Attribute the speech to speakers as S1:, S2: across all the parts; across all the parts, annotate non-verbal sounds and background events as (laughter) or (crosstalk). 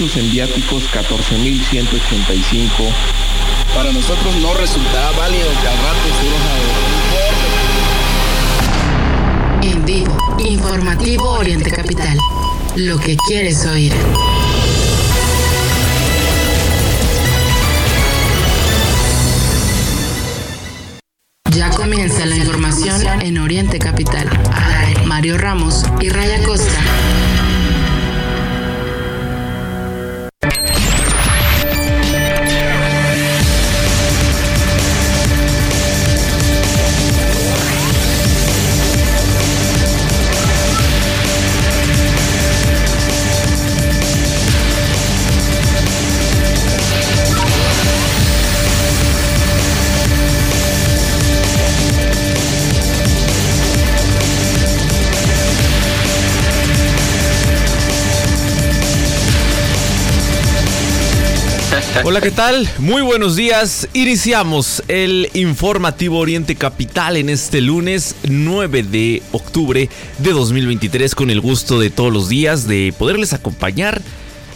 S1: pesos en viáticos 14.185.
S2: Para nosotros no resultará válido que al rato
S3: En vivo, informativo Oriente Capital. Lo que quieres oír. Ya comienza la información en Oriente Capital.
S4: Hola, ¿qué tal? Muy buenos días. Iniciamos el informativo Oriente Capital en este lunes 9 de octubre de 2023 con el gusto de todos los días de poderles acompañar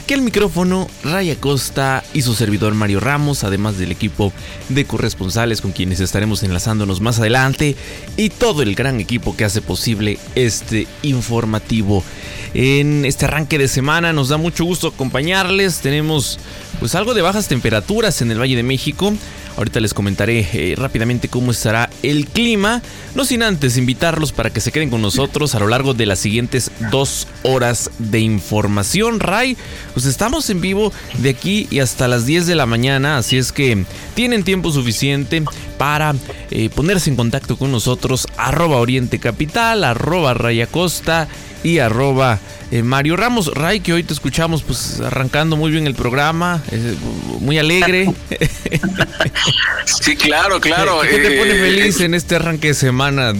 S4: que el micrófono Raya Costa y su servidor Mario Ramos, además del equipo de corresponsales con quienes estaremos enlazándonos más adelante y todo el gran equipo que hace posible este informativo. En este arranque de semana nos da mucho gusto acompañarles. Tenemos pues algo de bajas temperaturas en el Valle de México. Ahorita les comentaré eh, rápidamente cómo estará el clima. No sin antes invitarlos para que se queden con nosotros a lo largo de las siguientes dos horas de información. Ray, pues estamos en vivo de aquí y hasta las 10 de la mañana. Así es que tienen tiempo suficiente para eh, ponerse en contacto con nosotros. Arroba Oriente Capital, arroba Raya Costa y arroba eh, Mario Ramos. Ray, que hoy te escuchamos pues arrancando muy bien el programa, eh, muy alegre.
S2: sí, claro, claro.
S4: ¿Qué, te pone eh, feliz en este arranque de semana?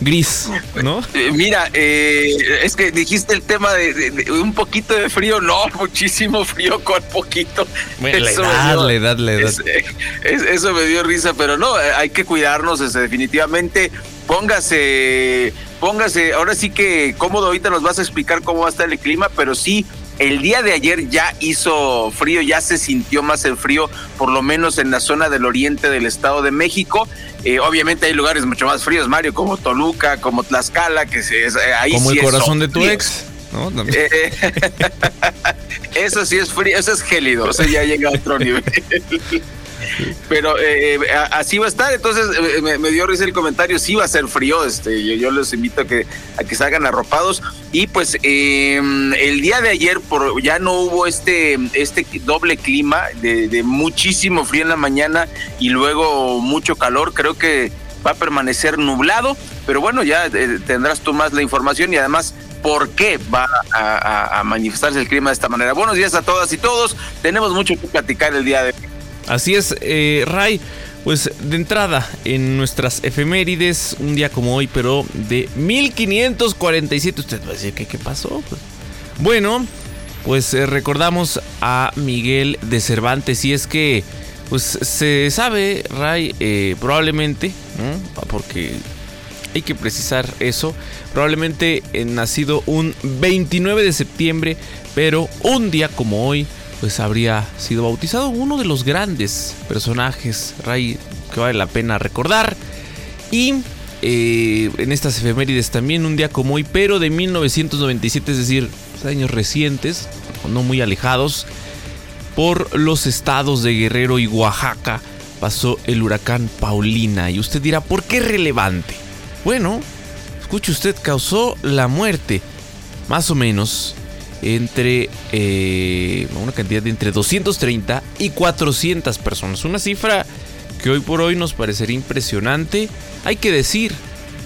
S4: gris, ¿no?
S2: mira, es que dijiste el tema de, un poquito de frío, no, muchísimo frío con poquito.
S4: Bueno, eso dale, dale,
S2: eso me dio risa, pero no, hay que cuidarnos, definitivamente. Póngase póngase, ahora sí que cómodo, ahorita nos vas a explicar cómo va a estar el clima, pero sí, el día de ayer ya hizo frío, ya se sintió más el frío, por lo menos en la zona del oriente del Estado de México. Eh, obviamente hay lugares mucho más fríos, Mario, como Toluca, como Tlaxcala, que se, es, eh, ahí
S4: Como el corazón de tu ex. ¿no?
S2: Eh, (laughs) eso sí es frío, eso es gélido, o sea, ya llega a otro nivel. (laughs) Pero eh, eh, así va a estar, entonces eh, me, dio risa el comentario, sí va a ser frío, este, yo, les invito a que, a que salgan arropados. Y pues em, el día de ayer por, ya no hubo este, este doble clima de, de muchísimo frío en la mañana y luego mucho calor, creo que va a permanecer nublado, pero bueno, ya tendrás tú más la información y además por qué va a, a, manifestarse el clima de esta manera. Buenos días a todas y todos. Tenemos mucho que platicar el día de hoy.
S4: Así es, eh, Ray. Pues de entrada, en nuestras efemérides, un día como hoy, pero de 1547, usted va a decir, ¿qué, qué pasó? Bueno, pues eh, recordamos a Miguel de Cervantes y es que, pues se sabe, Ray, eh, probablemente, porque hay que precisar eso, probablemente nacido un 29 de septiembre, pero un día como hoy, pues habría sido bautizado uno de los grandes personajes, Ray, que vale la pena recordar. Y eh, en estas efemérides también, un día como hoy, pero de 1997, es decir, años recientes, no muy alejados, por los estados de Guerrero y Oaxaca pasó el huracán Paulina. Y usted dirá, ¿por qué relevante? Bueno, escuche usted, causó la muerte, más o menos, entre eh, una cantidad de entre 230 y 400 personas. Una cifra que hoy por hoy nos parecería impresionante. Hay que decir,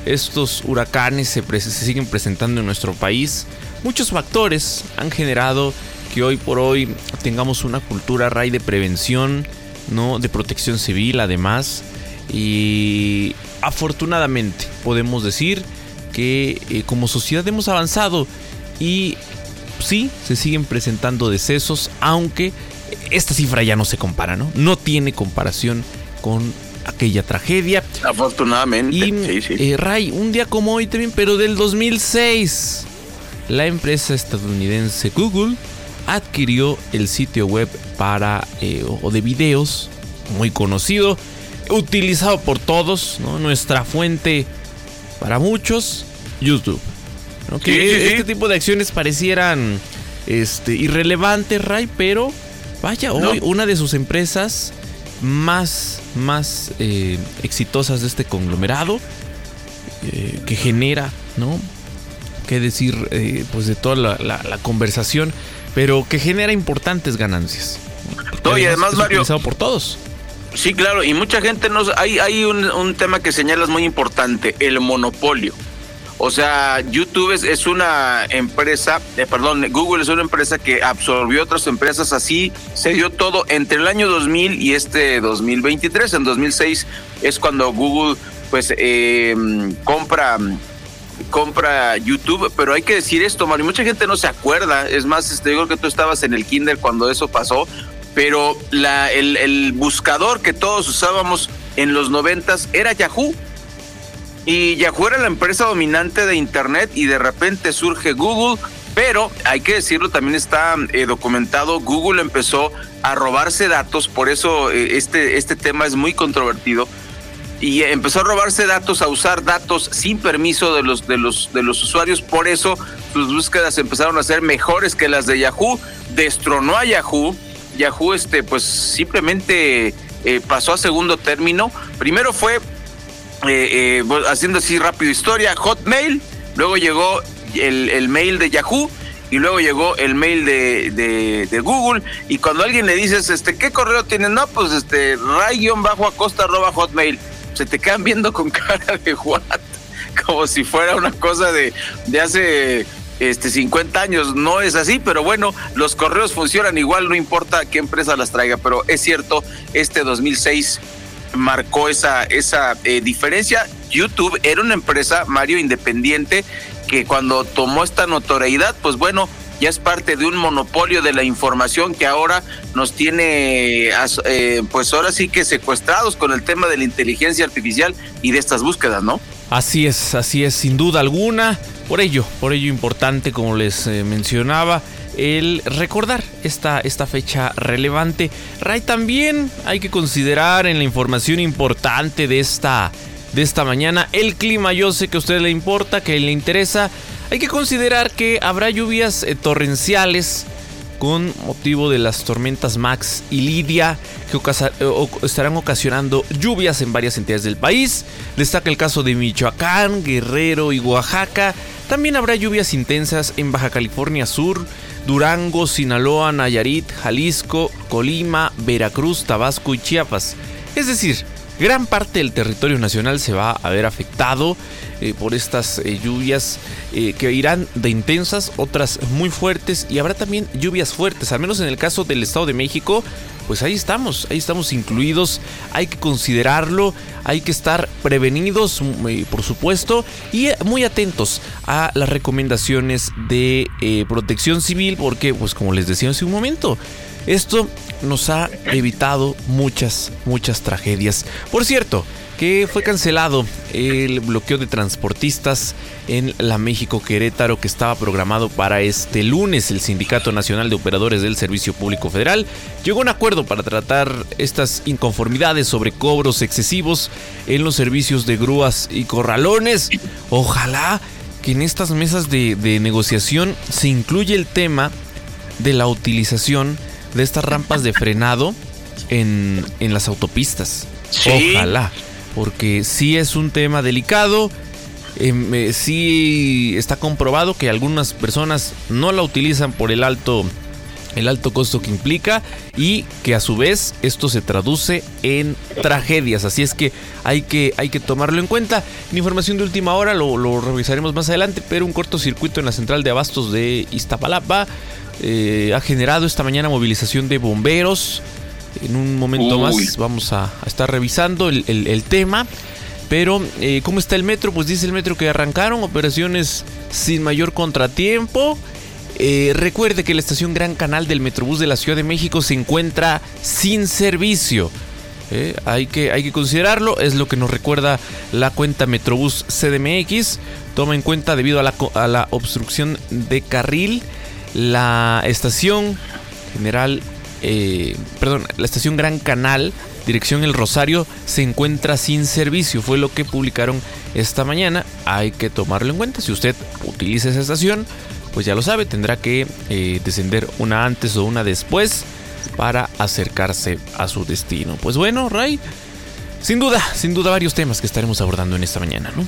S4: estos huracanes se, siguen presentando en nuestro país. Muchos factores han generado que hoy por hoy tengamos una cultura ray de prevención, ¿no? de protección civil además. Y afortunadamente podemos decir que eh, como sociedad hemos avanzado y sí, se siguen presentando decesos, aunque esta cifra ya no se compara, ¿no? No tiene comparación con aquella tragedia.
S2: Afortunadamente.
S4: Y eh, Ray, un día como hoy también, pero del 2006, la empresa estadounidense Google adquirió el sitio web para eh, o de videos muy conocido, utilizado por todos, nuestra fuente para muchos, YouTube. Este tipo de acciones parecieran este, irrelevantes, Ray, pero vaya, hoy una de sus empresas más, más eh, exitosas de este conglomerado eh, que genera, ¿no? Qué decir, eh, pues de toda la, conversación, pero que genera importantes ganancias.
S2: No, y además, Mario.
S4: por todos.
S2: Sí, claro, y mucha gente no. Hay, hay un, un tema que señalas muy importante: el monopolio. O sea, YouTube es, una empresa, eh, perdón, Google es una empresa que absorbió otras empresas, así se dio todo entre el año 2000 y este 2023. En 2006 es cuando Google pues eh, compra compra YouTube, pero hay que decir esto, Mario, mucha gente no se acuerda, es más, este, yo creo que tú estabas en el kinder cuando eso pasó, pero la, el, el buscador que todos usábamos en los noventas era Yahoo. Y Yahoo era la empresa dominante de Internet y de repente surge Google, pero hay que decirlo, también está eh, documentado, Google empezó a robarse datos, por eso eh, este, este tema es muy controvertido. Y empezó a robarse datos, a usar datos sin permiso de los, de los, de los usuarios. Por eso sus búsquedas empezaron a ser mejores que las de Yahoo. Destronó a Yahoo. Yahoo, este, pues simplemente eh, pasó a segundo término. Primero fue eh, eh, haciendo así rápido historia, Hotmail, luego llegó el, mail de Yahoo y luego llegó el mail de, Google y cuando alguien le dices, este, ¿qué correo tienes? No, pues este, ray-acosta arroba hotmail. Se te quedan viendo con cara de what, (laughs) como si fuera una cosa de, de hace este 50 años. No es así, pero bueno, los correos funcionan igual, no importa qué empresa las traiga, pero es cierto, este 2006 marcó esa, esa eh, diferencia. YouTube era una empresa, Mario, independiente, que cuando tomó esta notoriedad, pues bueno, ya es parte de un monopolio de la información que ahora nos tiene, eh, pues ahora sí que secuestrados con el tema de la inteligencia artificial y de estas búsquedas, ¿no?
S4: Así es, así es, sin duda alguna. Por ello, por ello importante, como les eh, mencionaba, el recordar esta, esta fecha relevante. Ray, también hay que considerar en la información importante de esta, de esta mañana el clima. Yo sé que a usted le importa, que le interesa. Hay que considerar que habrá lluvias eh, torrenciales con motivo de las tormentas Max y Lidia que eh, estarán ocasionando lluvias en varias entidades del país. Destaca el caso de Michoacán, Guerrero y Oaxaca. También habrá lluvias intensas en Baja California Sur, Durango, Sinaloa, Nayarit, Jalisco, Colima, Veracruz, Tabasco y Chiapas. Es decir, gran parte del territorio nacional se va a ver afectado eh, por estas eh, lluvias eh, que irán de intensas, otras muy fuertes y habrá también lluvias fuertes, al menos en el caso del Estado de México, pues ahí estamos, ahí estamos incluidos, hay que considerarlo, hay que estar prevenidos, mm, por supuesto, y muy atentos a las recomendaciones de protección civil, porque, pues como les decía hace un momento, esto nos ha evitado muchas, muchas tragedias. Por cierto, que fue cancelado el bloqueo de transportistas en la México Querétaro que estaba programado para este lunes. El Sindicato Nacional de Operadores del Servicio Público Federal llegó a un acuerdo para tratar estas inconformidades sobre cobros excesivos en los servicios de grúas y corralones. Ojalá que en estas mesas de, negociación se incluya el tema de la utilización de estas rampas de frenado en, en las autopistas. Ojalá porque sí es un tema delicado. Em, eh, sí está comprobado que algunas personas no la utilizan por el alto el alto costo que implica y que a su vez esto se traduce en tragedias. Así es que hay que, hay que tomarlo en cuenta. En información de última hora lo, revisaremos más adelante, pero un cortocircuito en la central de abastos de Iztapalapa eh, ha generado esta mañana movilización de bomberos. En un momento más vamos a, estar revisando el, tema. Pero, eh, ¿cómo está el metro? Pues dice el metro que arrancaron operaciones sin mayor contratiempo. Eh, recuerde que la estación Gran Canal del Metrobús de la Ciudad de México se encuentra sin servicio. Eh, hay, que, hay que considerarlo, es lo que nos recuerda la cuenta Metrobús CDMX. Toma en cuenta debido a la, a la obstrucción de carril la estación General, eh, perdón, la estación Gran Canal, dirección El Rosario, se encuentra sin servicio. Fue lo que publicaron esta mañana. Hay que tomarlo en cuenta. Si usted utiliza esa estación, pues ya lo sabe, tendrá que eh, descender una antes o una después para acercarse a su destino. Pues bueno, Ray, sin duda, sin duda varios temas que estaremos abordando en esta mañana, ¿no?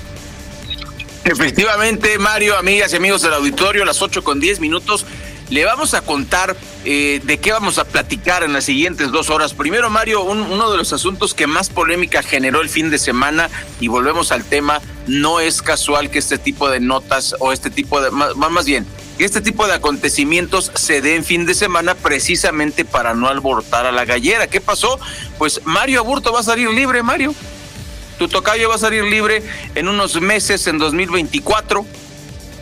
S2: Efectivamente, Mario, amigas y amigos del auditorio, las 8 con 10 minutos. Le vamos a contar eh, de qué vamos a platicar en las siguientes dos horas. Primero, Mario, uno de los asuntos que más polémica generó el fin de semana, y volvemos al tema, no es casual que este tipo de notas o este tipo de, más, más bien, que este tipo de acontecimientos se den fin de semana precisamente para no alborotar a la gallera. ¿Qué pasó? Pues Mario Aburto va a salir libre, Mario. Tu tocayo va a salir libre en unos meses, en 2024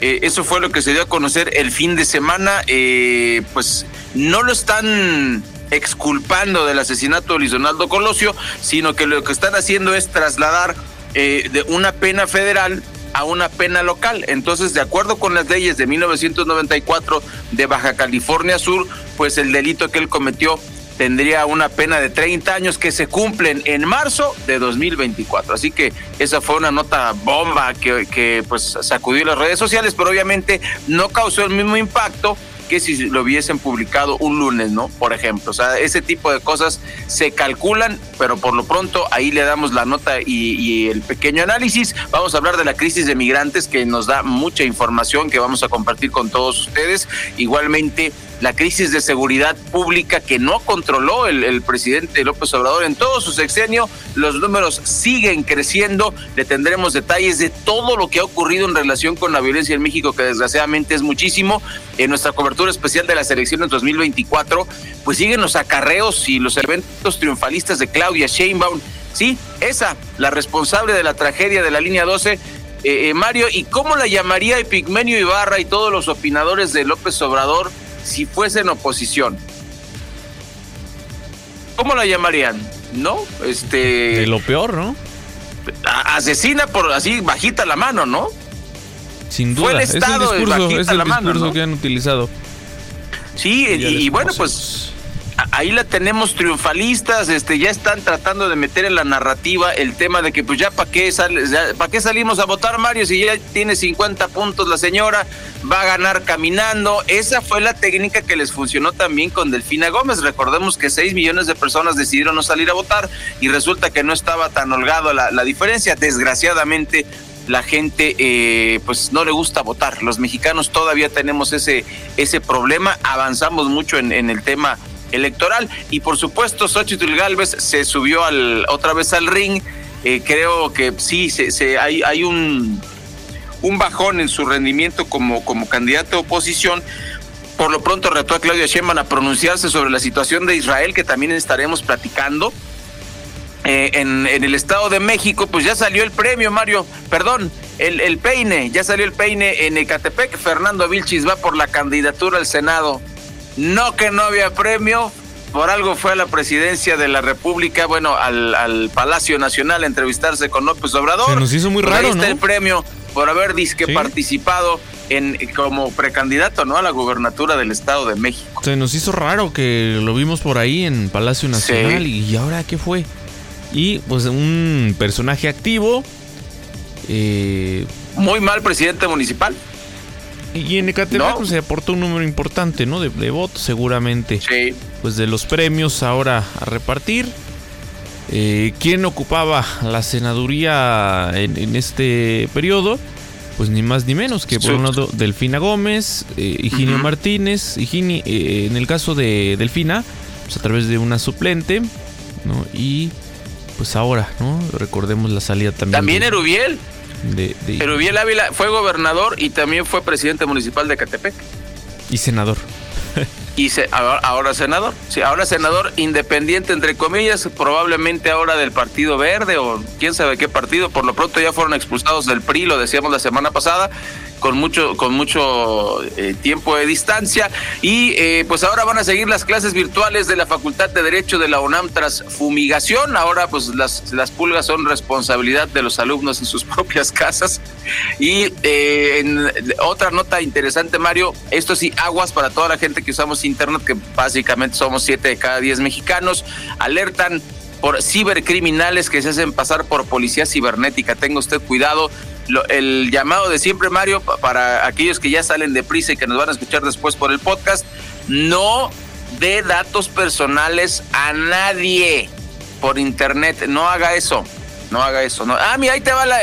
S2: eh, eso fue lo que se dio a conocer el fin de semana. Eh, pues no lo están exculpando del asesinato de Luis Donaldo Colosio, sino que lo que están haciendo es trasladar eh, de una pena federal a una pena local. Entonces, de acuerdo con las leyes de 1994 de Baja California Sur, pues el delito que él cometió tendría una pena de 30 años que se cumplen en marzo de 2024. Así que esa fue una nota bomba que, que pues sacudió las redes sociales, pero obviamente no causó el mismo impacto que si lo hubiesen publicado un lunes, ¿no? Por ejemplo, o sea, ese tipo de cosas se calculan, pero por lo pronto ahí le damos la nota y, el pequeño análisis. Vamos a hablar de la crisis de migrantes que nos da mucha información que vamos a compartir con todos ustedes. Igualmente, la crisis de seguridad pública que no controló el, presidente López Obrador en todo su sexenio. Los números siguen creciendo. Le tendremos detalles de todo lo que ha ocurrido en relación con la violencia en México, que desgraciadamente es muchísimo. En nuestra cobertura especial de las elecciones 2024, pues siguen los acarreos y los eventos triunfalistas de Claudia Sheinbaum. Sí, esa, la responsable de la tragedia de la línea 12. Eh, eh, Mario, ¿y cómo la llamaría Epigmenio Ibarra y todos los opinadores de López Obrador si fuesen oposición? ¿Cómo la llamarían? ¿No? Este.
S4: De lo peor, ¿no?
S2: Asesina por así bajita la mano, ¿no?
S4: Sin duda.
S2: Fue el Estado
S4: es el discurso,
S2: bajita
S4: es el
S2: la mano,
S4: que han utilizado.
S2: Sí, y, bueno, pues ahí la tenemos triunfalistas, este ya están tratando de meter en la narrativa el tema de que pues ya para qué para qué salimos a votar Mario si ya tiene 50 puntos la señora, va a ganar caminando. Esa fue la técnica que les funcionó también con Delfina Gómez. Recordemos que 6 millones de personas decidieron no salir a votar y resulta que no estaba tan holgado la, diferencia. Desgraciadamente la gente eh, pues no le gusta votar. Los mexicanos todavía tenemos ese, ese problema. Avanzamos mucho en el tema electoral y por supuesto Xochitl Galvez se subió al, otra vez al ring. Eh, creo que sí, se, hay, hay un, un bajón en su rendimiento como, como candidato a oposición. Por lo pronto retó a Claudia Sheinbaum a pronunciarse sobre la situación de Israel, que también estaremos platicando. Eh, en, en el Estado de México, pues ya salió el premio, Mario, perdón, el, el peine, ya salió el peine en Ecatepec. Fernando Vilchis va por la candidatura al Senado. No que no había premio, por algo fue a la presidencia de la República, bueno, al, al Palacio Nacional a entrevistarse con López Obrador.
S4: Se nos hizo muy
S2: Pues ahí
S4: raro,
S2: está
S4: ¿no?
S2: el premio por haber disque
S4: Sí.
S2: participado en como precandidato, ¿no? A la gubernatura del Estado de México.
S4: Se nos hizo raro que lo vimos por ahí en Palacio Nacional
S2: Sí.
S4: y ahora qué fue. Y pues un personaje activo. eh,
S2: Muy mal presidente municipal.
S4: Y en Ecatepec
S2: No.
S4: pues, se aportó un número importante, ¿no? De, de votos seguramente.
S2: Sí.
S4: Pues de los premios ahora a repartir. Eh, ¿Quién ocupaba la senaduría en, en este periodo? Pues ni más ni menos que por
S2: Sí.
S4: un lado Delfina Gómez, eh, Higinio
S2: Ujú.
S4: Martínez, Higini, eh, en el caso de Delfina, pues a través de una suplente, ¿no? Y pues ahora, ¿no? Recordemos la salida también.
S2: También
S4: de,
S2: Erubiel.
S4: De- de-
S2: Erubiel Ávila fue gobernador y también fue presidente municipal de Catepec.
S4: y senador.
S2: Y se- ahora, ahora senador. Sí, ahora senador independiente, entre comillas, probablemente ahora del Partido Verde o quién sabe qué partido. Por lo pronto ya fueron expulsados del PRI, lo decíamos la semana pasada. Con mucho, con mucho eh, tiempo de distancia. Y eh, pues ahora van a seguir las clases virtuales de la Facultad de Derecho de la UNAM tras fumigación. Ahora pues las, las pulgas son responsabilidad de los alumnos en sus (laughs) propias casas. Y eh, en otra nota interesante, Mario, esto sí, aguas para toda la gente que usamos Internet, que básicamente somos siete de cada diez mexicanos, alertan por cibercriminales que se hacen pasar por policía cibernética. Tenga usted cuidado. El llamado de siempre, Mario, para aquellos que ya salen de prisa y que nos van a escuchar después por el podcast, no dé datos personales a nadie por internet. No haga eso no haga eso. No. Ah, mira, ahí te va la,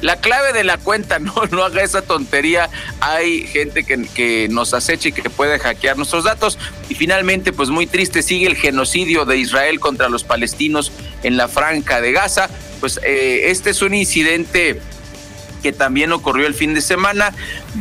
S2: la clave de la cuenta. (laughs) No, no haga esa tontería. Hay gente que, que, nos acecha y que puede hackear nuestros datos. Y finalmente, pues muy triste, sigue el genocidio de Israel contra los palestinos en la franja de Gaza. Pues eh, este es un incidente que también ocurrió el fin de semana,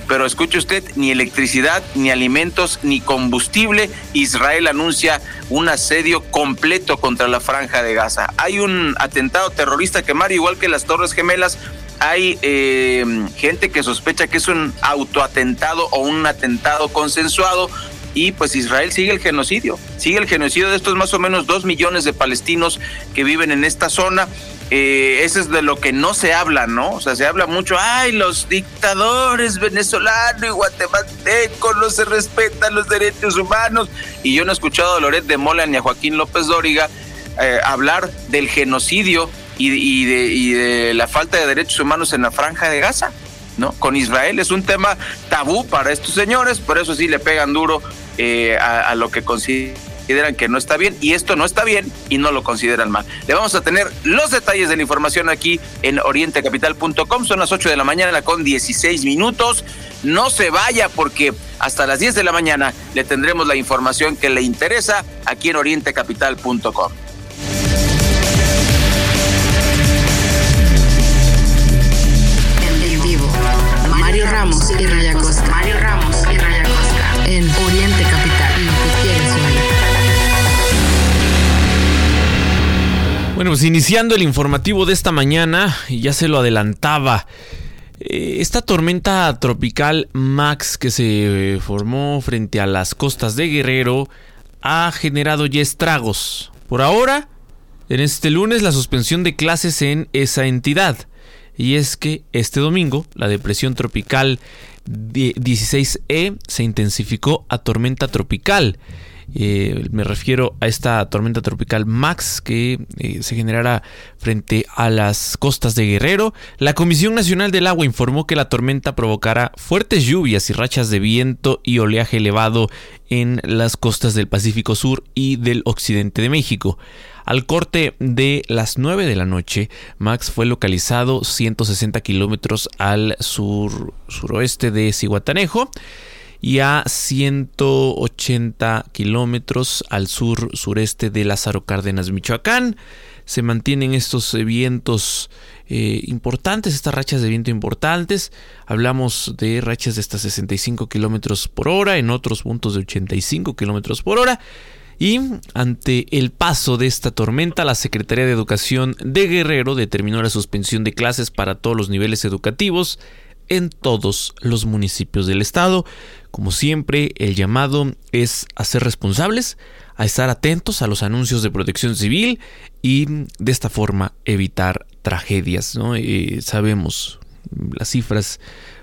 S2: pero escuche usted, ni electricidad, ni alimentos, ni combustible. Israel anuncia un asedio completo contra la franja de Gaza. Hay un atentado terrorista que mar igual que las Torres Gemelas, hay eh, gente que sospecha que es un autoatentado o un atentado consensuado y pues Israel sigue el genocidio, sigue el genocidio de estos más o menos dos millones de palestinos que viven en esta zona eh, eso es de lo que no se habla, ¿no? O sea, se habla mucho, ay, los dictadores venezolanos y guatemaltecos no se respetan los derechos humanos. Y yo no he escuchado a Loret de Mola ni a Joaquín López Dóriga eh, hablar del genocidio y, de, la falta de derechos humanos en la franja de Gaza. ¿no? Con Israel es un tema tabú para estos señores, por eso sí le pegan duro eh, a, a, lo que consideran consideran que no está bien y esto no está bien y no lo consideran mal. Le vamos a tener los detalles de la información aquí en orientecapital.com. Son las 8 de la mañana con 16 minutos. No se vaya porque hasta las 10 de la mañana le tendremos la información que le interesa aquí en orientecapital.com.
S3: En vivo, Mario Ramos y Raya Costa. Mario Ramos
S4: Bueno, pues iniciando el informativo de esta mañana, ya se lo adelantaba. Eh, esta tormenta tropical Max que se formó frente a las costas de Guerrero ha generado ya estragos. Por ahora, en este lunes la suspensión de clases en esa entidad. Y es que este domingo la depresión tropical 16E se intensificó a tormenta tropical. Eh, me refiero a esta tormenta tropical Max que eh, se generará frente a las costas de Guerrero. La Comisión Nacional del Agua informó que la tormenta provocará fuertes lluvias y rachas de viento y oleaje elevado en las costas del Pacífico Sur y del occidente de México. Al corte de las 9 de la noche, Max fue localizado 160 kilómetros al sur suroeste de Cihuatanejo y a 180 kilómetros al sur sureste de Lázaro Cárdenas, Michoacán. Se mantienen estos vientos eh, importantes, estas rachas de viento importantes. Hablamos de rachas de hasta 65 kilómetros por hora, en otros puntos de 85 kilómetros por hora. Y ante el paso de esta tormenta, la Secretaría de Educación de Guerrero determinó la suspensión de clases para todos los niveles educativos en todos los municipios del estado. Como siempre, el llamado es a ser responsables, a estar atentos a los anuncios de protección civil y de esta forma evitar tragedias. Eh, sabemos las cifras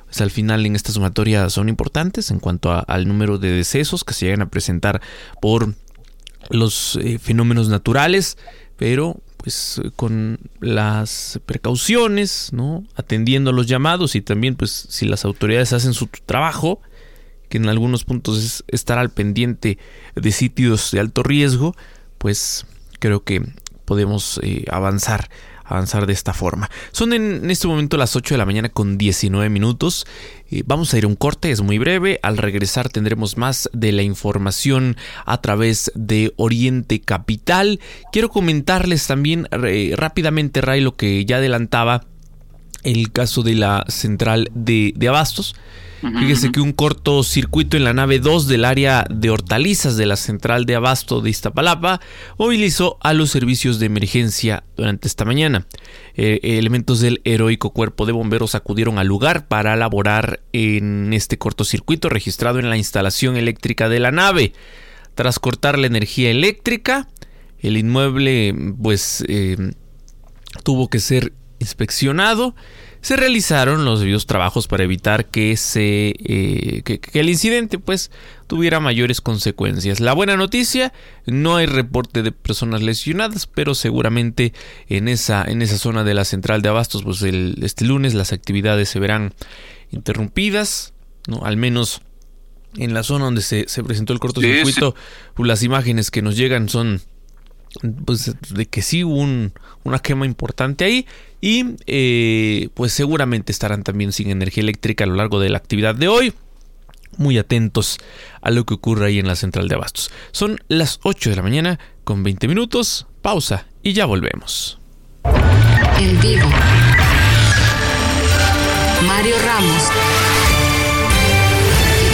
S4: pues, al final en esta sumatoria son importantes en cuanto al número de decesos que se llegan a presentar por los eh, fenómenos naturales, pero pues con las precauciones, ¿no? Atendiendo a los llamados y también pues si las autoridades hacen su trabajo, que en algunos puntos es estar al pendiente de sitios de alto riesgo, pues creo que podemos eh, avanzar avanzar de esta forma. Son en este momento las 8 de la mañana con 19 minutos. Eh, vamos a ir a un corte, es muy breve. Al regresar tendremos más de la información a través de Oriente Capital. Quiero comentarles también rápidamente, Ray, lo que ya adelantaba el caso de la central de, de Abastos. Fíjese que un cortocircuito en la nave 2 del área de hortalizas de la central de abasto de Iztapalapa movilizó a los servicios de emergencia durante esta mañana. Eh, elementos del heroico cuerpo de bomberos acudieron al lugar para laborar en este cortocircuito registrado en la instalación eléctrica de la nave. Tras cortar la energía eléctrica, el inmueble pues eh, tuvo que ser inspeccionado se realizaron los debidos trabajos para evitar que, se, eh, que, el incidente pues tuviera mayores consecuencias. La buena noticia, no hay reporte de personas lesionadas, pero seguramente en esa, en esa zona de la central de abastos, pues el, este lunes las actividades se verán interrumpidas, ¿no? al menos en la zona donde se, presentó el cortocircuito, pues, las imágenes que nos llegan son pues de que sí hubo una quema importante ahí y eh, pues seguramente estarán también sin energía eléctrica a lo largo de la actividad de hoy. Muy atentos a lo que ocurre ahí en la central de abastos. Son las 8 de la mañana con 20 minutos. Pausa y ya volvemos.
S3: En vivo. Mario Ramos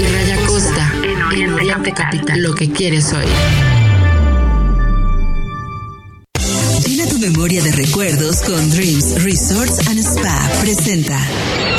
S3: y Raya Costa en Oriente, Capital. Lo que quieres oír.
S5: Memoria de recuerdos con Dreams Resorts and Spa presenta.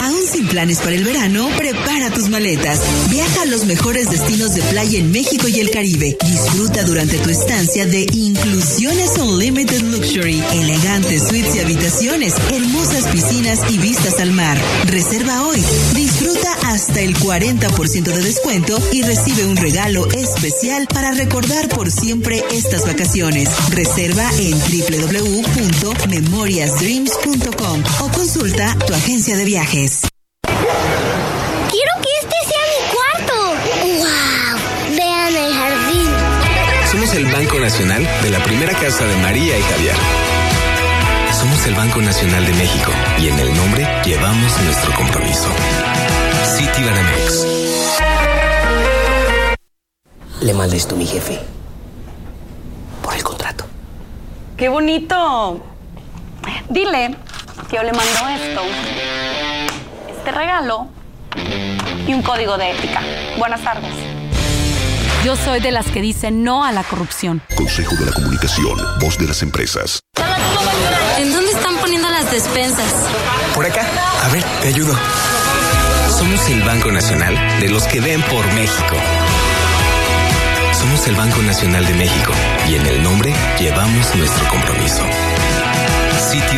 S5: Aún sin planes para el verano, prepara tus maletas. Viaja a los mejores destinos de playa en México y el Caribe. Disfruta durante tu estancia de Inclusiones Unlimited Luxury, elegantes suites y habitaciones, hermosas piscinas y vistas al mar. Reserva hoy. Disfruta hasta el 40% de descuento y recibe un regalo especial para recordar por siempre estas vacaciones. Reserva en www www.memoriasdreams.com o consulta tu agencia de viajes.
S6: Quiero que este sea mi cuarto. ¡Wow! Vean el jardín.
S7: Somos el Banco Nacional de la primera casa de María y Javier. Somos el Banco Nacional de México y en el nombre llevamos nuestro compromiso. City Banamex.
S8: Le mandé esto a mi jefe.
S9: ¡Qué bonito! Dile que yo le mando esto, este regalo y un código de ética. Buenas tardes.
S10: Yo soy de las que dicen no a la corrupción.
S11: Consejo de la Comunicación, voz de las empresas.
S12: ¿En dónde están poniendo las despensas?
S7: Por acá. A ver, te ayudo. Somos el Banco Nacional de los que ven por México. Somos el Banco Nacional de México y en el nombre llevamos nuestro compromiso. City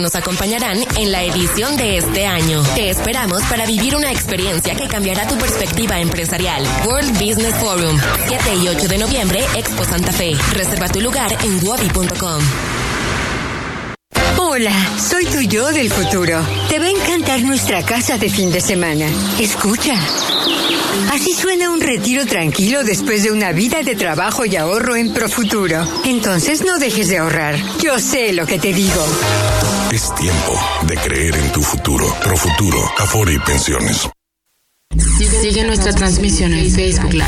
S13: nos acompañarán en la edición de este año. Te esperamos para vivir una experiencia que cambiará tu perspectiva empresarial. World Business Forum, 7 y 8 de noviembre, Expo Santa Fe. Reserva tu lugar en wobi.com.
S14: Hola, soy tu yo del futuro. Te va a encantar nuestra casa de fin de semana. Escucha. Así suena un retiro tranquilo después de una vida de trabajo y ahorro en Profuturo. Entonces no dejes de ahorrar. Yo sé lo que te digo.
S11: Es tiempo de creer en tu futuro. Profuturo, Afore y Pensiones.
S3: Sigue nuestra transmisión en Facebook Live.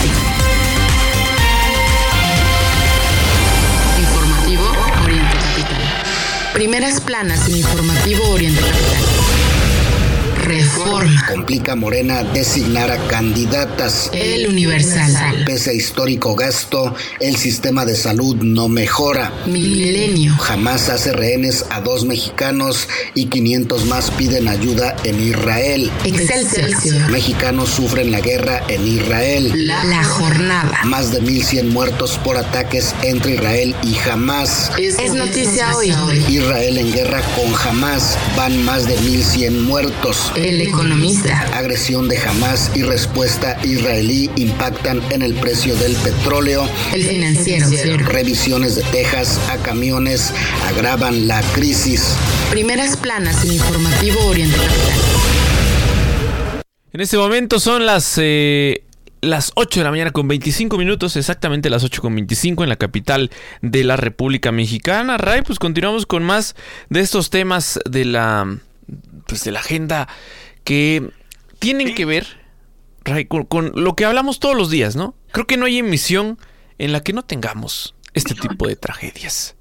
S3: Primeras planas en Informativo Oriente Reforma.
S15: Complica Morena designar a candidatas.
S3: El Universal.
S15: Pese a histórico gasto, el sistema de salud no mejora.
S3: Milenio.
S15: Jamás hace rehenes a dos mexicanos y 500 más piden ayuda en Israel.
S3: Excelsior.
S15: Mexicanos sufren la guerra en Israel.
S3: La, jornada.
S15: Más de 1.100 muertos por ataques entre Israel y Hamas.
S3: Es, noticia hoy.
S15: Israel en guerra con Hamas. Van más de 1.100 muertos.
S3: El economista.
S15: Agresión de Hamas y respuesta israelí impactan en el precio del petróleo.
S3: El financiero.
S15: Revisiones de Texas a camiones agravan la crisis.
S3: Primeras planas en informativo Oriente Capital.
S4: En este momento son las, eh, las 8 de la mañana con 25 minutos, exactamente las 8 con 25 en la capital de la República Mexicana. Ray, pues continuamos con más de estos temas de la, pues de la agenda que tienen que ver, Ray, con, con lo que hablamos todos los días, ¿no? Creo que no hay emisión en la que no tengamos este tipo de tragedias.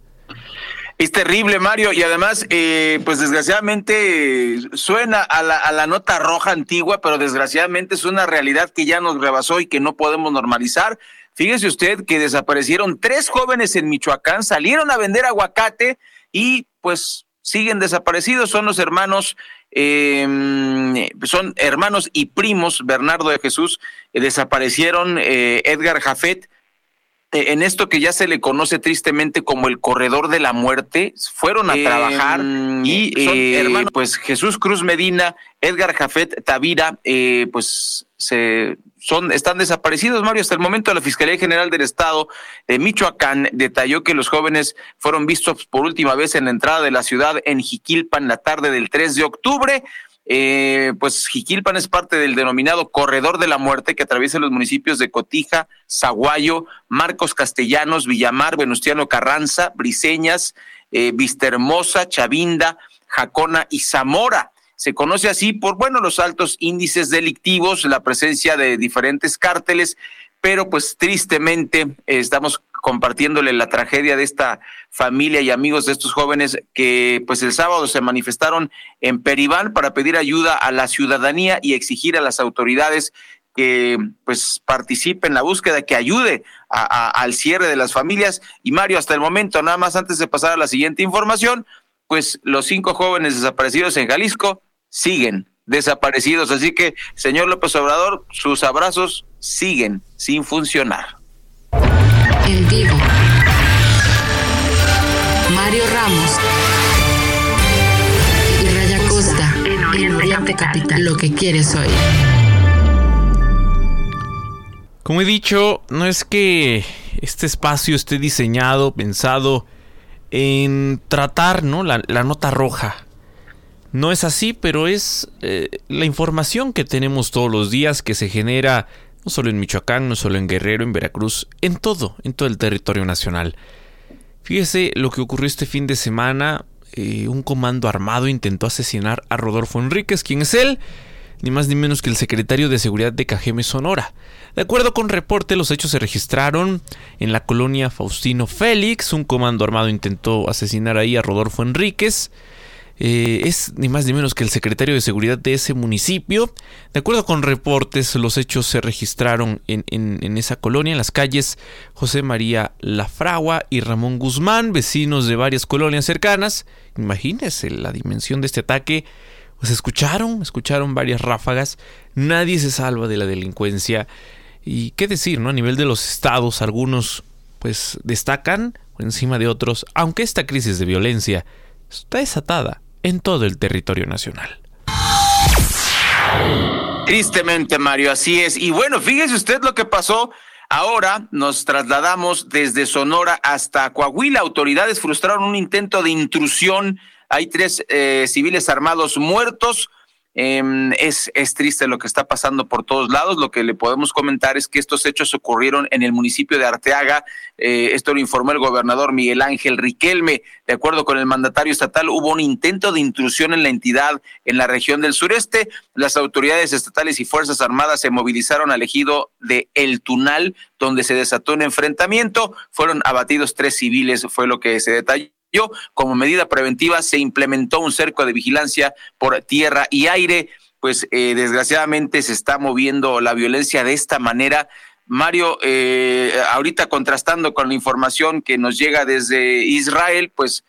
S2: Es terrible, Mario, y además, eh, pues desgraciadamente suena a la, a la nota roja antigua, pero desgraciadamente es una realidad que ya nos rebasó y que no podemos normalizar. Fíjese usted que desaparecieron tres jóvenes en Michoacán, salieron a vender aguacate y pues siguen desaparecidos. Son los hermanos, eh, son hermanos y primos, Bernardo de Jesús, eh, desaparecieron eh, Edgar Jafet en esto que ya se le conoce tristemente como el corredor de la muerte, fueron a trabajar y
S4: son
S2: eh,
S4: hermanos.
S2: pues Jesús Cruz Medina, Edgar Jafet Tavira, pues se son están desaparecidos, Mario. Hasta el momento la Fiscalía General del Estado de Michoacán detalló que los jóvenes fueron vistos por última vez en la entrada de la ciudad en Jiquilpan la tarde del 3 de octubre. Eh, pues Jiquilpan es parte del denominado Corredor de la Muerte que atraviesa los municipios de Cotija, Zaguayo, Marcos Castellanos, Villamar, Venustiano Carranza, Briseñas, eh, Vistahermosa, Chavinda, Jacona y Zamora. Se conoce así por, bueno, los altos índices delictivos, la presencia de diferentes cárteles, pero pues tristemente estamos compartiéndole la tragedia de esta familia y amigos de estos jóvenes que pues el sábado se manifestaron en Peribán para pedir ayuda a la ciudadanía y exigir a las autoridades que pues participe en la búsqueda, que ayude a- al cierre de las familias. Y Mario, hasta el momento, nada más antes de pasar a la siguiente información, pues los cinco jóvenes desaparecidos en Jalisco siguen desaparecidos. Así que, señor López Obrador, sus abrazos siguen sin funcionar.
S3: En vivo. Mario Ramos. Y Raya Costa. En Oriente Capital. Lo que quieres oír.
S4: Como he dicho, no es que este espacio esté diseñado, pensado en tratar ¿no? la, la nota roja. No es así, pero es eh, la información que tenemos todos los días que se genera no solo en Michoacán, no solo en Guerrero, en Veracruz, en todo, en todo el territorio nacional. Fíjese lo que ocurrió este fin de semana. eh, un comando armado intentó asesinar a Rodolfo Enríquez. ¿Quién es él? Ni más ni menos que el secretario de Seguridad de Cajeme Sonora. De acuerdo con reporte, los hechos se registraron en la colonia Faustino Félix. Un comando armado intentó asesinar ahí a Rodolfo Enríquez. Eh, es ni más ni menos que el secretario de seguridad de ese municipio. De acuerdo con reportes, los hechos se registraron en, en- esa colonia, en las calles José María Lafragua y Ramón Guzmán, vecinos de varias colonias cercanas. Imagínense la dimensión de este ataque. Pues escucharon, escucharon varias ráfagas. Nadie se salva de la delincuencia. Y qué decir, ¿no? A nivel de los estados, algunos pues destacan por encima de otros, aunque esta crisis de violencia está desatada en todo el territorio nacional.
S2: Tristemente, Mario, así es. Y bueno, fíjese usted lo que pasó. Ahora nos trasladamos desde Sonora hasta Coahuila. Autoridades frustraron un intento de intrusión. Hay tres eh, civiles armados muertos. Em, es, es triste lo que está pasando por todos lados. Lo que le podemos comentar es que estos hechos ocurrieron en el municipio de Arteaga. Eh, esto lo informó el gobernador Miguel Ángel Riquelme. De acuerdo con el mandatario estatal, hubo un intento de intrusión en la entidad en la región del sureste. Las autoridades estatales y Fuerzas Armadas se movilizaron al ejido de El Tunal, donde se desató un enfrentamiento. Fueron abatidos tres civiles, fue lo que se detalló. Como medida preventiva se implementó un cerco de vigilancia por tierra y aire. Pues eh, desgraciadamente se está moviendo la violencia de esta manera. Mario, eh, ahorita contrastando con la información que nos llega desde Israel, pues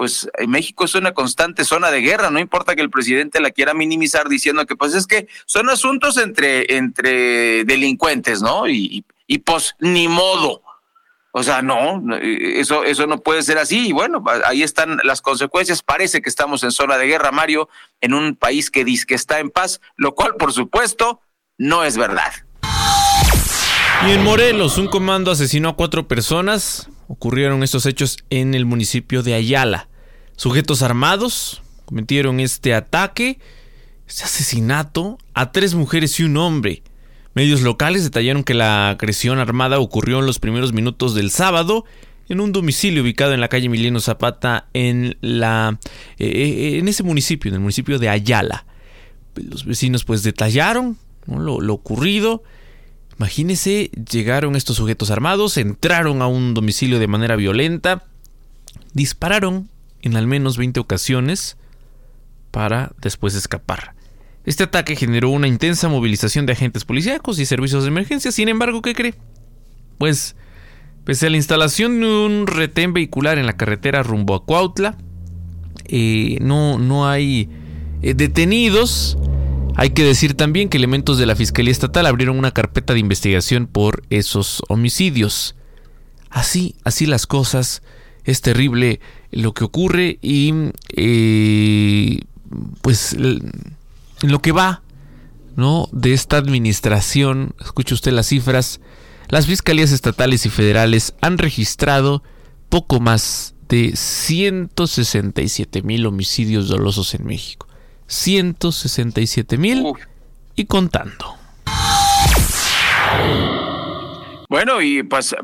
S2: pues eh, México es una constante zona de guerra, no importa que el presidente la quiera minimizar diciendo que pues es que son asuntos entre, entre delincuentes, ¿no? Y, y pues ni modo. O sea, no, eso, eso no puede ser así. Y bueno, ahí están las consecuencias. Parece que estamos en zona de guerra, Mario, en un país que dice que está en paz, lo cual, por supuesto, no es verdad.
S4: Y en Morelos, un comando asesinó a cuatro personas. Ocurrieron estos hechos en el municipio de Ayala. Sujetos armados cometieron este ataque, este asesinato a tres mujeres y un hombre. Medios locales detallaron que la agresión armada ocurrió en los primeros minutos del sábado en un domicilio ubicado en la calle Emiliano Zapata en la eh, eh, en ese municipio, en el municipio de Ayala. Los vecinos pues detallaron lo, lo, ocurrido. Imagínense, llegaron estos sujetos armados, entraron a un domicilio de manera violenta, dispararon en al menos 20 ocasiones para después escapar. Este ataque generó una intensa movilización de agentes policíacos y servicios de emergencia. Sin embargo, ¿qué cree? Pues, pese a la instalación de un retén vehicular en la carretera rumbo a Cuautla, eh, no, no hay eh, detenidos. Hay que decir también que elementos de la Fiscalía Estatal abrieron una carpeta de investigación por esos homicidios. Así, así las cosas. Es terrible lo que ocurre y eh, pues en lo que va ¿no? de esta administración, escuche usted las cifras, las fiscalías estatales y federales han registrado poco más de 167 mil homicidios dolosos en México. 167 mil y contando.
S2: Bueno, y pues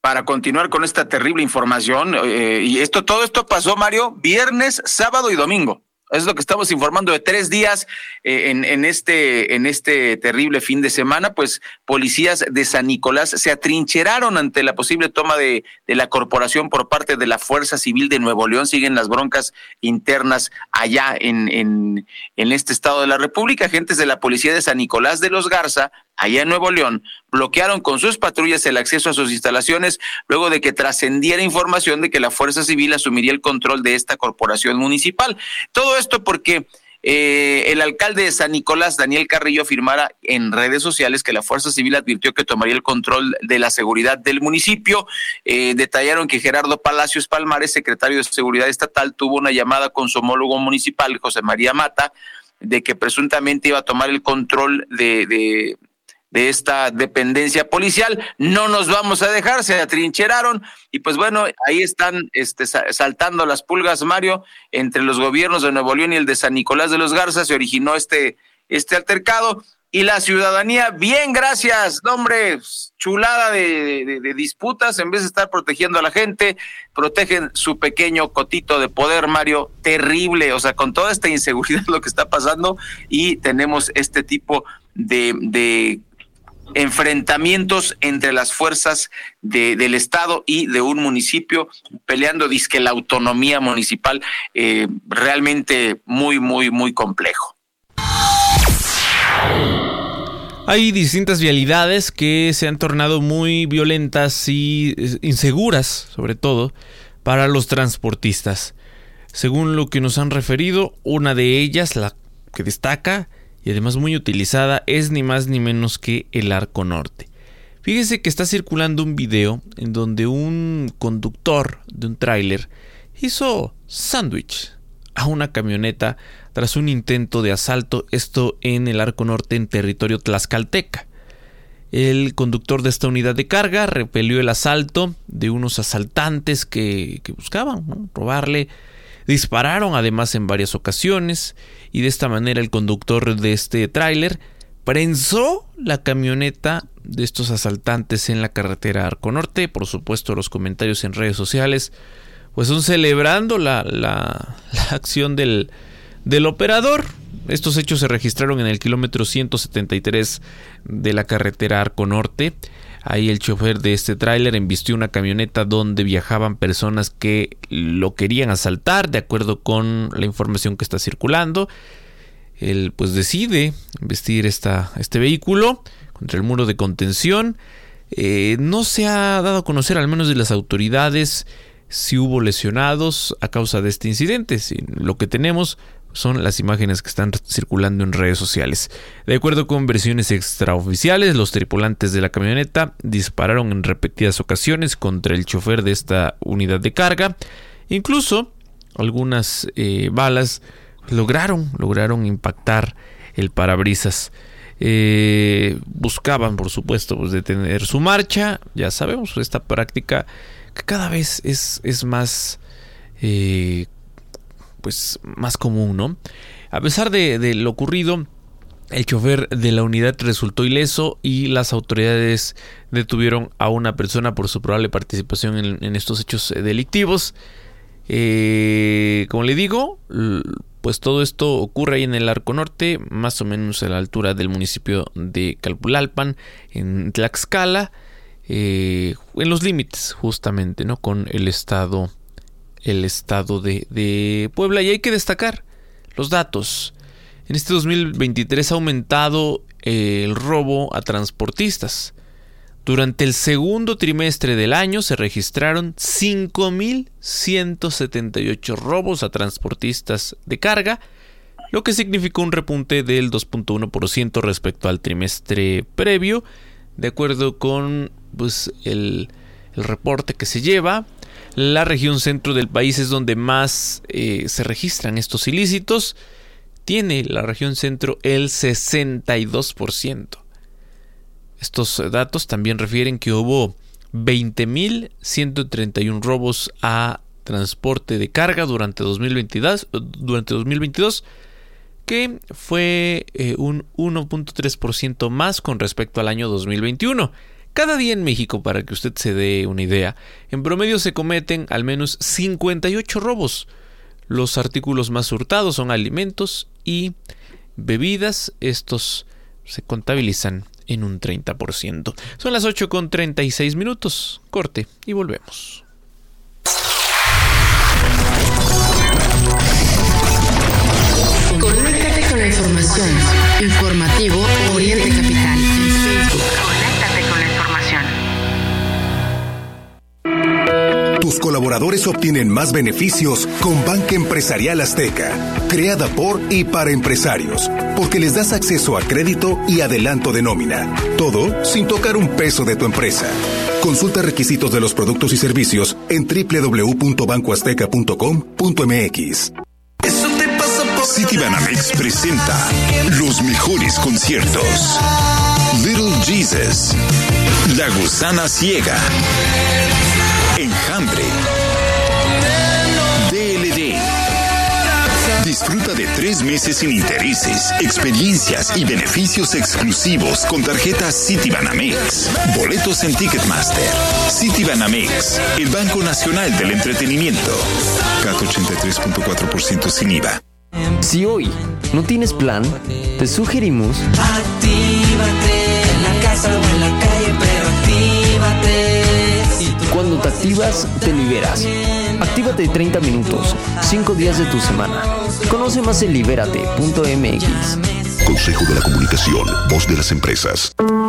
S2: para continuar con esta terrible información, eh, y esto, todo esto pasó, Mario, viernes, sábado y domingo. Es lo que estamos informando de tres días eh, este, en este terrible fin de semana, pues policías de San Nicolás se atrincheraron ante la posible toma de, la corporación por parte de la Fuerza Civil de Nuevo León. Siguen las broncas internas allá en, en, en este estado de la República. Agentes de la policía de San Nicolás de los Garza allá en Nuevo León, bloquearon con sus patrullas el acceso a sus instalaciones luego de que trascendiera información de que la Fuerza Civil asumiría el control de esta corporación municipal. Todo esto porque eh, el alcalde de San Nicolás, Daniel Carrillo, afirmara en redes sociales que la Fuerza Civil advirtió que tomaría el control de la seguridad del municipio. Eh, detallaron que Gerardo Palacios Palmares, secretario de Seguridad Estatal, tuvo una llamada con su homólogo municipal, José María Mata, de que presuntamente iba a tomar el control de, de, de esta dependencia policial. No nos vamos a dejar, se atrincheraron y pues bueno, ahí están este, saltando las pulgas, Mario, entre los gobiernos de Nuevo León y el de San Nicolás de los Garza, se originó este, este altercado y la ciudadanía, bien, gracias, hombre, chulada de, de, disputas, en vez de estar protegiendo a la gente, protegen su pequeño cotito de poder, Mario, terrible, o sea, con toda esta inseguridad (laughs) lo que está pasando y tenemos este tipo de, de enfrentamientos entre las fuerzas de, del Estado y de un municipio peleando, disque la autonomía municipal, eh, realmente muy, muy, muy complejo.
S4: Hay distintas vialidades que se han tornado muy violentas y eh, inseguras, sobre todo, para los transportistas. Según lo que nos han referido, una de ellas, la que destaca, además muy utilizada es ni más ni menos que el arco norte. Fíjese que está circulando un video en donde un conductor de un tráiler hizo sándwich a una camioneta tras un intento de asalto, esto en el arco norte en territorio tlaxcalteca. El conductor de esta unidad de carga repelió el asalto de unos asaltantes que buscaban robarle Dispararon además en varias ocasiones y de esta manera el conductor de este tráiler prensó la camioneta de estos asaltantes en la carretera Arco Norte. Por supuesto, los comentarios en redes sociales pues son celebrando la, la, (laughs) la acción del, del operador. Estos hechos se registraron en el kilómetro 173 de la carretera Arco Norte. Ahí el chofer de este tráiler embistió una camioneta donde viajaban personas que lo querían asaltar, de acuerdo con la información que está circulando. Él pues decide investir esta, este vehículo contra el muro de contención. Eh, no se ha dado a conocer, al menos de las autoridades, si hubo lesionados a causa de este incidente. lo que tenemos, son las imágenes que están circulando en redes sociales. De acuerdo con versiones extraoficiales, los tripulantes de la camioneta dispararon en repetidas ocasiones contra el chofer de esta unidad de carga. Incluso algunas eh, balas lograron, lograron impactar el parabrisas. Eh, buscaban, por supuesto, pues, detener su marcha. Ya sabemos, esta práctica que cada vez es, es más eh, pues más común, ¿no? A pesar de, lo ocurrido, el chofer de la unidad resultó ileso y las autoridades detuvieron a una persona por su probable participación en, estos hechos delictivos. Eh, como le digo, pues todo esto ocurre ahí en el Arco Norte, más o menos a la altura del municipio de Calpulalpan, en Tlaxcala, eh, en los límites justamente, ¿no? Con el estado el estado de, Puebla. Y hay que destacar los datos. En este 2023 ha aumentado eh, el robo a transportistas. Durante el segundo trimestre del año se registraron 5.178 robos a transportistas de carga, lo que significó un repunte del 2.1% respecto al trimestre previo, de acuerdo con pues, el, el reporte que se lleva la región centro del país es donde más eh, se registran estos ilícitos. Tiene la región centro el 62%. Estos datos también refieren que hubo 20.131 robos a transporte de carga durante 2022, durante 2022 que fue eh, un 1.3% más con respecto al año 2021. Cada día en México, para que usted se dé una idea, en promedio se cometen al menos 58 robos. Los artículos más hurtados son alimentos y bebidas. Estos se contabilizan en un 30%. Son las 8 con 36 minutos. Corte y volvemos.
S3: Conéctate con la información. Informativo Oriente Capital
S16: Tus colaboradores obtienen más beneficios con Banca Empresarial Azteca, creada por y para empresarios, porque les das acceso a crédito y adelanto de nómina. Todo sin tocar un peso de tu empresa. Consulta requisitos de los productos y servicios en www.bancoazteca.com.mx.
S11: Citibanamex presenta los mejores conciertos. Little Jesus, La Gusana Ciega. Enjambre. DLD. Disfruta de tres meses sin intereses, experiencias y beneficios exclusivos con tarjetas Citibanamex. Boletos en Ticketmaster. Citibanamex, el Banco Nacional del Entretenimiento. CAT 83.4% sin IVA.
S17: Si hoy no tienes plan, te sugerimos...
S18: Actívate en la casa o en la calle,
S17: te liberas. Actívate 30 minutos, 5 días de tu semana. Conoce más en libérate.mx.
S11: Consejo de la Comunicación, voz de las empresas.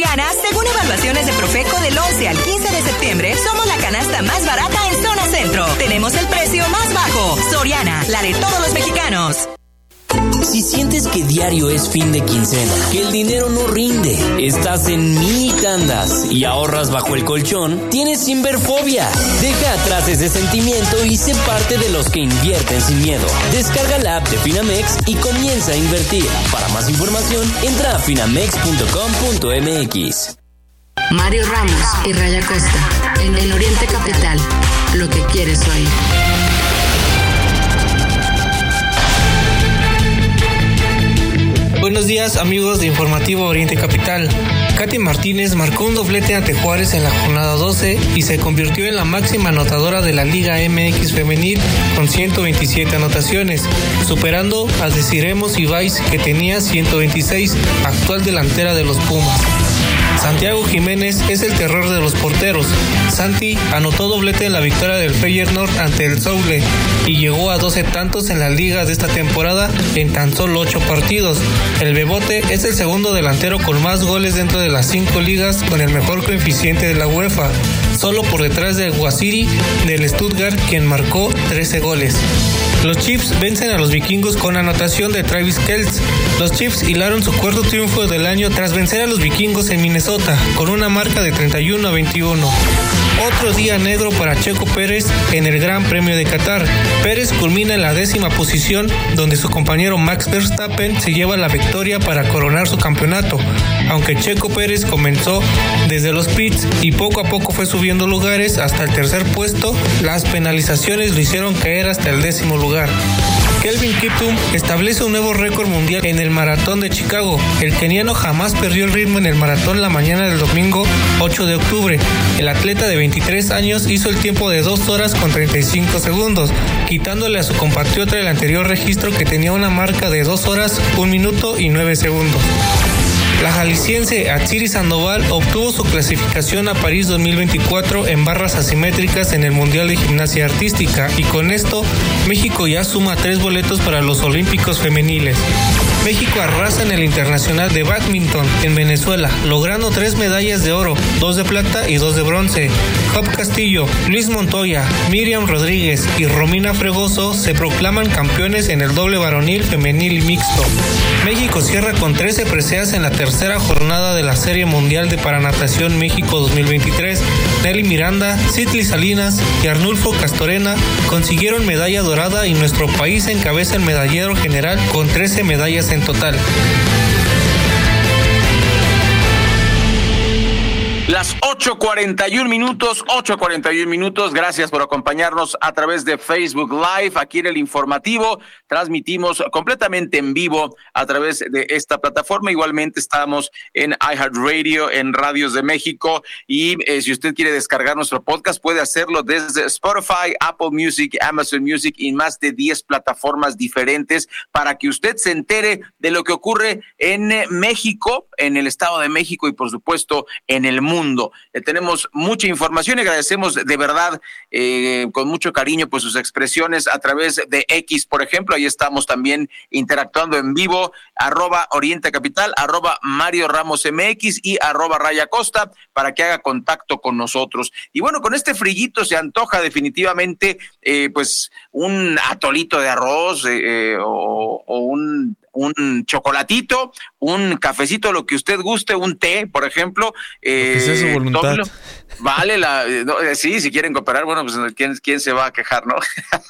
S19: Soriana, según evaluaciones de Profeco del 11 al 15 de septiembre, somos la canasta más barata en zona centro. Tenemos el precio más bajo. Soriana, la de todos los mexicanos.
S8: Si sientes que diario es fin de quincena, que el dinero no rinde, estás en mini tandas y ahorras bajo el colchón, tienes Inverfobia. Deja atrás ese sentimiento y sé parte de los que invierten sin miedo. Descarga la app de Finamex y comienza a invertir. Para más información, entra a finamex.com.mx.
S3: Mario Ramos y Raya Costa, en el Oriente Capital, lo que quieres oír.
S20: Buenos días amigos de Informativo Oriente Capital. Katy Martínez marcó un doblete ante Juárez en la jornada 12 y se convirtió en la máxima anotadora de la Liga MX femenil con 127 anotaciones, superando a Desiremos Ibáis que tenía 126, actual delantera de los Pumas. Santiago Jiménez es el terror de los porteros. Santi anotó doblete en la victoria del Feyenoord ante el Soule y llegó a 12 tantos en la liga de esta temporada en tan solo 8 partidos. El Bebote es el segundo delantero con más goles dentro de las 5 ligas con el mejor coeficiente de la UEFA, solo por detrás de Guasiri del Stuttgart quien marcó 13 goles. Los Chiefs vencen a los vikingos con anotación de Travis Kells. Los Chiefs hilaron su cuarto triunfo del año tras vencer a los vikingos en Minnesota con una marca de 31 a 21. Otro día negro para Checo Pérez en el Gran Premio de Qatar. Pérez culmina en la décima posición donde su compañero Max Verstappen se lleva la victoria para coronar su campeonato. Aunque Checo Pérez comenzó desde los pits y poco a poco fue subiendo lugares hasta el tercer puesto, las penalizaciones lo hicieron caer hasta el décimo lugar. Kelvin Kiptum establece un nuevo récord mundial en el maratón de Chicago. El keniano jamás perdió el ritmo en el maratón la mañana del domingo 8 de octubre. El atleta de 23 años hizo el tiempo de 2 horas con 35 segundos, quitándole a su compatriota el anterior registro que tenía una marca de 2 horas, 1 minuto y 9 segundos. La jalisciense Atsiri Sandoval obtuvo su clasificación a París 2024 en barras asimétricas en el Mundial de Gimnasia Artística y con esto México ya suma tres boletos para los Olímpicos Femeniles. México arrasa en el Internacional de Badminton en Venezuela, logrando tres medallas de oro, dos de plata y dos de bronce. Job Castillo, Luis Montoya, Miriam Rodríguez y Romina Fregoso se proclaman campeones en el doble varonil, femenil y mixto. México cierra con 13 preseas en la tercera jornada de la Serie Mundial de Paranatación México 2023. Nelly Miranda, Citli Salinas y Arnulfo Castorena consiguieron medalla dorada y nuestro país encabeza el medallero general con 13 medallas en total.
S2: Las 8.41 minutos, 8.41 minutos. Gracias por acompañarnos a través de Facebook Live aquí en el informativo. Transmitimos completamente en vivo a través de esta plataforma. Igualmente estamos en iHeartRadio, en Radios de México. Y eh, si usted quiere descargar nuestro podcast, puede hacerlo desde Spotify, Apple Music, Amazon Music y más de 10 plataformas diferentes para que usted se entere de lo que ocurre en eh, México, en el Estado de México y por supuesto en el mundo mundo. Eh, tenemos mucha información y agradecemos de verdad eh, con mucho cariño pues sus expresiones a través de X, por ejemplo. Ahí estamos también interactuando en vivo, arroba Oriente Capital, arroba Mario Ramos MX y arroba Raya Costa para que haga contacto con nosotros. Y bueno, con este frillito se antoja definitivamente eh, pues un atolito de arroz o, o un un chocolatito, un cafecito, lo que usted guste, un té, por ejemplo.
S4: Eh,
S2: vale la, eh, sí, si quieren cooperar, bueno, pues quién, quién se va a quejar, ¿no?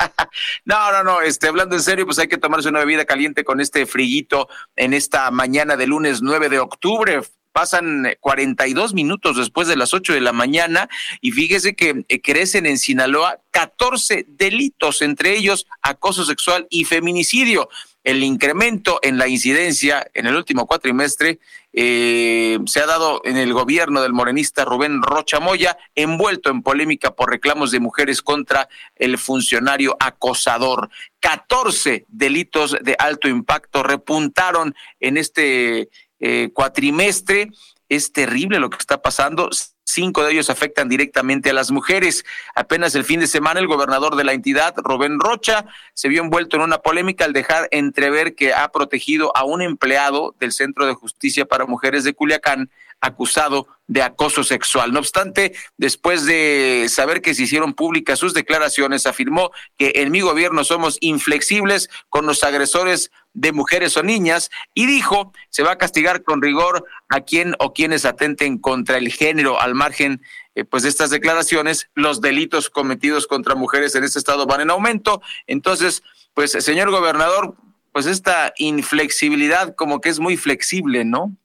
S2: (laughs) no, no, no, este, hablando en serio, pues hay que tomarse una bebida caliente con este frillito en esta mañana de lunes 9 de octubre pasan 42 minutos después de las 8 de la mañana y fíjese que eh, crecen en Sinaloa 14 delitos, entre ellos acoso sexual y feminicidio el incremento en la incidencia en el último cuatrimestre eh, se ha dado en el gobierno del morenista Rubén Rocha Moya, envuelto en polémica por reclamos de mujeres contra el funcionario acosador. 14 delitos de alto impacto repuntaron en este eh, cuatrimestre. Es terrible lo que está pasando Cinco de ellos afectan directamente a las mujeres. Apenas el fin de semana, el gobernador de la entidad, Rubén Rocha, se vio envuelto en una polémica al dejar entrever que ha protegido a un empleado del Centro de Justicia para Mujeres de Culiacán acusado de acoso sexual. No obstante, después de saber que se hicieron públicas sus declaraciones, afirmó que en mi gobierno somos inflexibles con los agresores de mujeres o niñas y dijo se va a castigar con rigor a quien o quienes atenten contra el género al margen eh, pues de estas declaraciones los delitos cometidos contra mujeres en este estado van en aumento. Entonces pues señor gobernador pues esta inflexibilidad como que es muy flexible no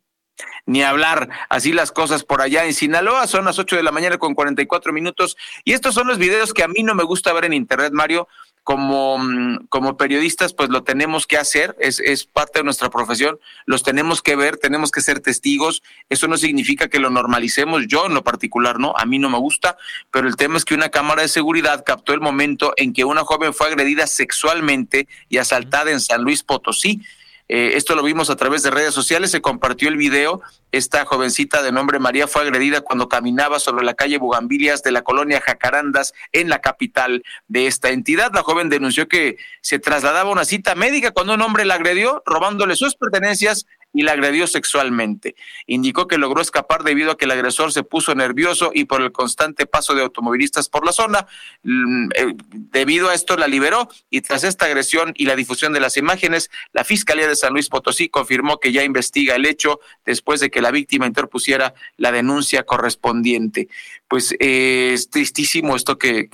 S2: ni hablar. Así las cosas por allá en Sinaloa. Son las 8 de la mañana con 44 minutos. Y estos son los videos que a mí no me gusta ver en Internet, Mario, como, mm, como periodistas, pues lo tenemos que hacer, es, es parte de nuestra profesión, los tenemos que ver, tenemos que ser testigos. Eso no significa que lo normalicemos, yo en lo particular no, a mí no me gusta, pero el tema es que una cámara de seguridad captó el momento en que una joven fue agredida sexualmente y asaltada en San Luis Potosí. Eh, esto lo vimos a través de redes sociales, se compartió el video. Esta jovencita de nombre María fue agredida cuando caminaba sobre la calle Bugambilias de la colonia Jacarandas en la capital de esta entidad. La joven denunció que se trasladaba a una cita médica cuando un hombre la agredió, robándole sus pertenencias y la agredió sexualmente. Indicó que logró escapar debido a que el agresor se puso nervioso y por el constante paso de automovilistas por la zona. Mm, eh, debido a esto la liberó y tras esta agresión y la difusión de las imágenes, la Fiscalía de San Luis Potosí confirmó que ya investiga el hecho después de que la víctima interpusiera la denuncia correspondiente. Pues eh, es tristísimo esto que,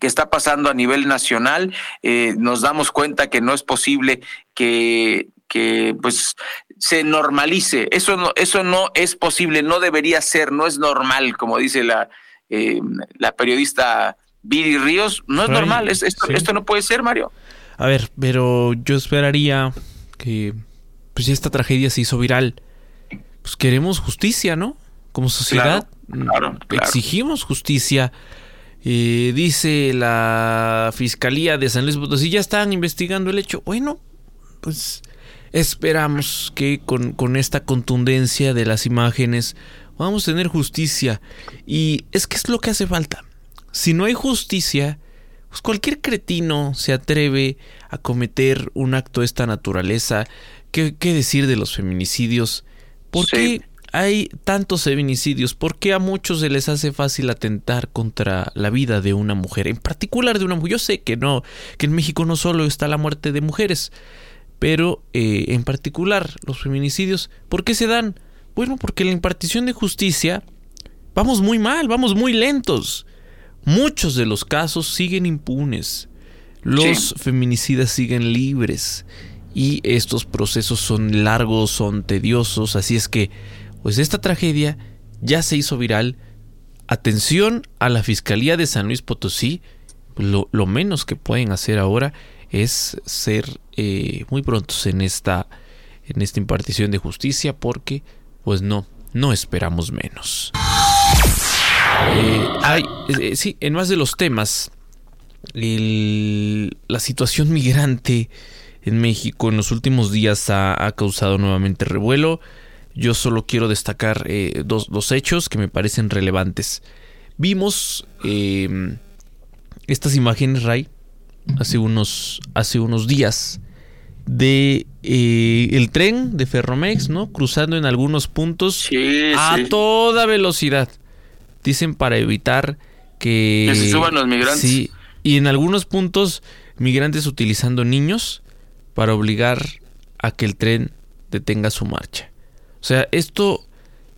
S2: que está pasando a nivel nacional, eh, nos damos cuenta que no es posible que que pues se normalice. Eso no, eso no es posible, no debería ser, no es normal, como dice la, eh, la periodista Viri Ríos, no es normal, esto, esto no puede ser, Mario.
S4: A ver, pero yo esperaría que pues esta tragedia se hizo viral. Pues queremos justicia, ¿no? Como sociedad exigimos justicia. Eh, dice la Fiscalía de San Luis Potosí, ya están investigando el hecho. Bueno, pues Esperamos que con, esta contundencia de las imágenes vamos a tener justicia. Y es que es lo que hace falta. Si no hay justicia, pues cualquier cretino se atreve a cometer un acto de esta naturaleza. ¿Qué, decir de los feminicidios? ¿Por qué hay tantos feminicidios? ¿Por qué a muchos se les hace fácil atentar contra la vida de una mujer? En particular de una mujer. Yo sé que no, que en México no solo está la muerte de mujeres, pero eh, en particular los feminicidios, ¿por qué se dan? Bueno, porque la impartición de justicia vamos muy mal, vamos muy lentos. Muchos de los casos siguen impunes. Los feminicidas siguen libres y estos procesos son largos, son tediosos, así es que pues esta tragedia ya se hizo viral. Atención a la Fiscalía de San Luis Potosí, lo, lo menos que pueden hacer ahora es ser eh, muy prontos en esta, en esta impartición de justicia porque pues no, no esperamos menos. Eh, eh, sí, en más de los temas, la situación (laughs) migrante en México en los últimos días ha, causado nuevamente revuelo. Yo solo quiero destacar dos, dos, hechos que me parecen relevantes. Vimos estas imágenes, Ray, hace unos, hace unos días de eh, el tren de Ferromex, ¿no? Cruzando en algunos puntos a toda velocidad. Dicen para evitar que...
S2: Que se suban los migrantes.
S4: Sí, y en algunos puntos migrantes utilizando niños para obligar a que el tren detenga su marcha. O sea, esto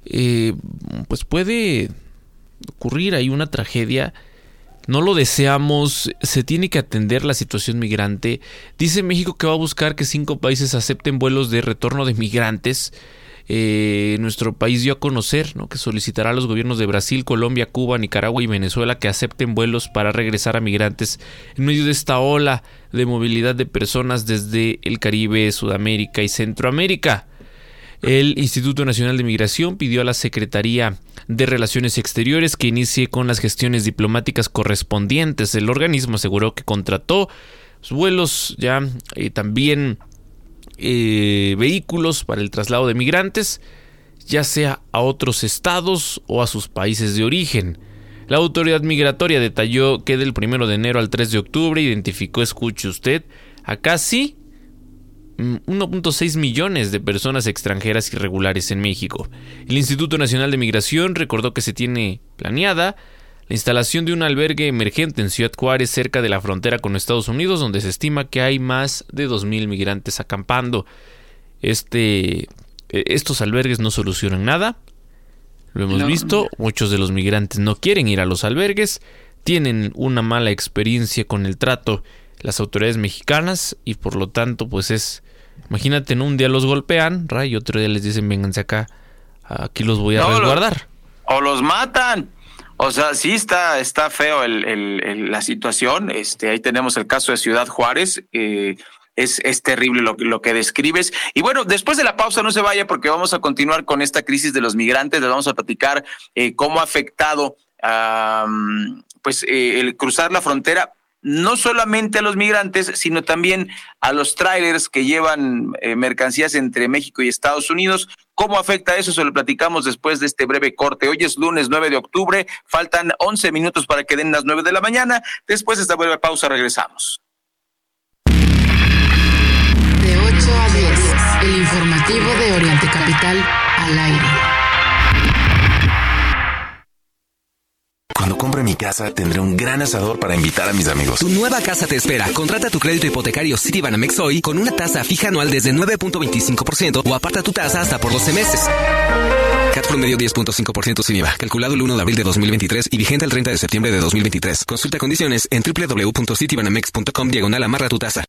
S4: eh, pues puede ocurrir, hay una tragedia no lo deseamos, se tiene que atender la situación migrante. Dice México que va a buscar que cinco países acepten vuelos de retorno de migrantes. Eh, nuestro país dio a conocer ¿no? que solicitará a los gobiernos de Brasil, Colombia, Cuba, Nicaragua y Venezuela que acepten vuelos para regresar a migrantes en medio de esta ola de movilidad de personas desde el Caribe, Sudamérica y Centroamérica. El Instituto Nacional de Migración pidió a la Secretaría de Relaciones Exteriores que inicie con las gestiones diplomáticas correspondientes. El organismo aseguró que contrató vuelos ya eh, también eh, vehículos para el traslado de migrantes, ya sea a otros estados o a sus países de origen. La autoridad migratoria detalló que del 1 de enero al 3 de octubre identificó, escuche usted, a casi 1.6 millones de personas extranjeras irregulares en México. El Instituto Nacional de Migración recordó que se tiene planeada la instalación de un albergue emergente en Ciudad Juárez cerca de la frontera con Estados Unidos donde se estima que hay más de 2.000 migrantes acampando. Este, e, estos albergues no solucionan nada. Lo hemos visto, muchos de los migrantes no quieren ir a los albergues, tienen una mala experiencia con el trato las autoridades mexicanas y por lo tanto pues es imagínate en un día los golpean y otro día les dicen vénganse acá aquí los voy a resguardar
S2: o los matan O sea, sí está, está feo el, la situación. Este, ahí tenemos el caso de Ciudad Juárez. Eh, es, es terrible lo, lo que describes. Y bueno, después de la pausa no se vaya porque vamos a continuar con esta crisis de los migrantes. Les vamos a platicar eh, cómo ha afectado pues eh, el cruzar la frontera no solamente a los migrantes, sino también a los trailers que llevan eh, mercancías entre México y Estados Unidos. ¿Cómo afecta eso? Se lo platicamos después de este breve corte. Hoy es lunes 9 de octubre, faltan 11 minutos para que den las 9 de la mañana. Después de esta breve pausa regresamos.
S3: De 8 a 10, el informativo de Oriente Capital al aire.
S7: Cuando compre mi casa, tendré un gran asador para invitar a mis amigos.
S21: Tu nueva casa te espera. Contrata tu crédito hipotecario Citibanamex hoy con una tasa fija anual desde 9.25% o aparta tu tasa hasta por 12 meses. CAT promedio 10.5% sin IVA. Calculado el 1 de abril de 2023 y vigente el 30 de septiembre de 2023. Consulta condiciones en www.citibanamex.com diagonal amarra tu tasa.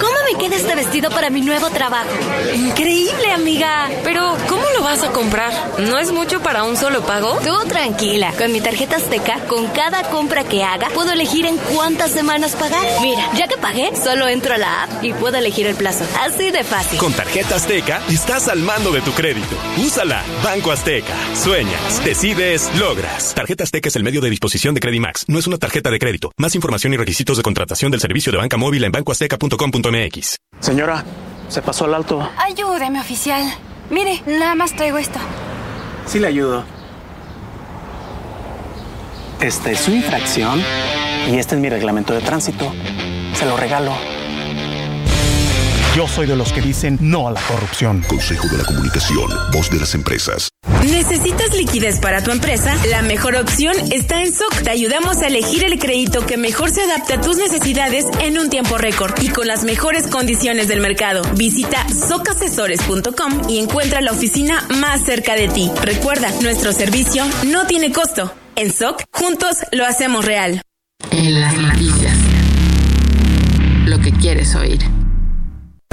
S12: ¿Cómo me queda este vestido para mi nuevo trabajo? Increíble, amiga.
S22: Pero, ¿cómo lo vas a comprar? ¿No es mucho para un solo pago?
S12: Tú tranquila. Con mi tarjeta Azteca, con cada compra que haga, puedo elegir en cuántas semanas pagar. Mira, ya que pagué, solo entro a la app y puedo elegir el plazo. Así de fácil.
S23: Con tarjeta Azteca, estás al mando de tu crédito. Úsala. Banco Azteca. Sueñas, decides, logras. Tarjeta Azteca es el medio de disposición de Credimax. No es una tarjeta de crédito. Más información y requisitos de contratación del servicio de banca móvil en bancoazteca.com.mx.
S24: Señora, se pasó al alto.
S12: Ayúdeme, oficial. Mire, nada más traigo esto.
S24: Sí le ayudo. Esta es su infracción y este es mi reglamento de tránsito. Se lo regalo. Yo soy de los que dicen no a la corrupción.
S11: Consejo de la Comunicación, voz de las empresas.
S13: ¿Necesitas liquidez para tu empresa? La mejor opción está en SOC. Te ayudamos a elegir el crédito que mejor se adapte a tus necesidades en un tiempo récord y con las mejores condiciones del mercado. Visita socasesores.com y encuentra la oficina más cerca de ti. Recuerda, nuestro servicio no tiene costo. En SOC, juntos lo hacemos real.
S3: En las noticias. Lo que quieres oír.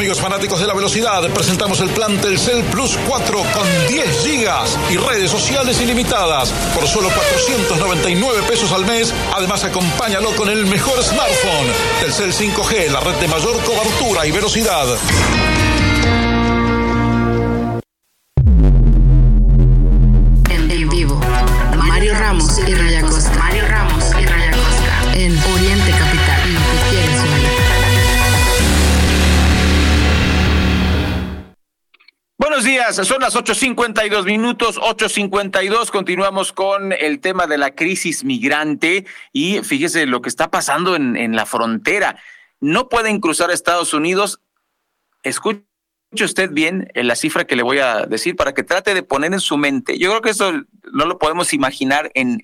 S25: Amigos fanáticos de la velocidad, presentamos el plan Telcel Plus 4 con 10 gigas y redes sociales ilimitadas por solo 499 pesos al mes. Además, acompáñalo con el mejor smartphone. Telcel 5G, la red de mayor cobertura y velocidad.
S3: En vivo. Mario Ramos y Raya
S2: días, son las 8.52 minutos, 8.52, continuamos con el tema de la crisis migrante y fíjese lo que está pasando en, la frontera. No pueden cruzar Estados Unidos. Escuche usted bien eh, la cifra que le voy a decir para que trate de poner en su mente. Yo creo que eso no lo podemos imaginar en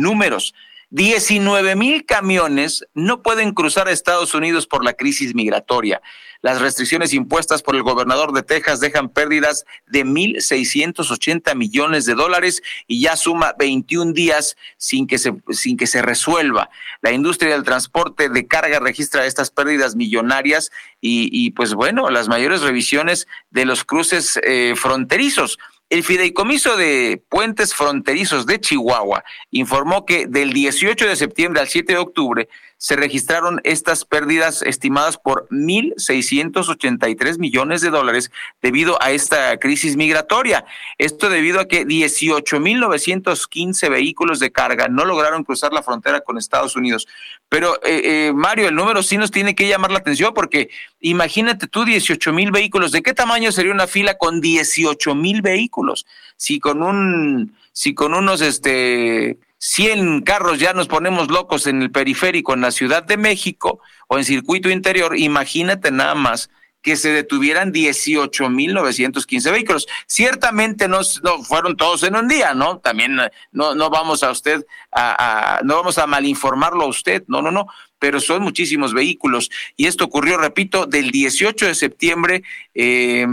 S2: números. 19 mil camiones no pueden cruzar a Estados Unidos por la crisis migratoria. Las restricciones impuestas por el gobernador de Texas dejan pérdidas de 1.680 millones de dólares y ya suma 21 días sin que, se, sin que se resuelva. La industria del transporte de carga registra estas pérdidas millonarias y, pues bueno, las mayores revisiones de los cruces eh, fronterizos. El Fideicomiso de Puentes Fronterizos de Chihuahua informó que del 18 de septiembre al 7 de octubre se registraron estas pérdidas estimadas por 1.683 millones de dólares debido a esta crisis migratoria. Esto debido a que 18.915 vehículos de carga no lograron cruzar la frontera con Estados Unidos. Pero, eh, eh, Mario, el número sí nos tiene que llamar la atención porque imagínate tú 18 mil vehículos. ¿De qué tamaño sería una fila con 18 mil vehículos? Si con un, si con unos, este, 100 carros ya nos ponemos locos en el periférico en la Ciudad de México o en circuito interior, imagínate nada más que se detuvieran 18.915 vehículos. Ciertamente no, no, fueron todos en un día, ¿no? También no, no vamos a usted a, a, no vamos a malinformarlo a usted, no, no, no, pero son muchísimos vehículos. Y esto ocurrió, repito, del 18 de septiembre, eh,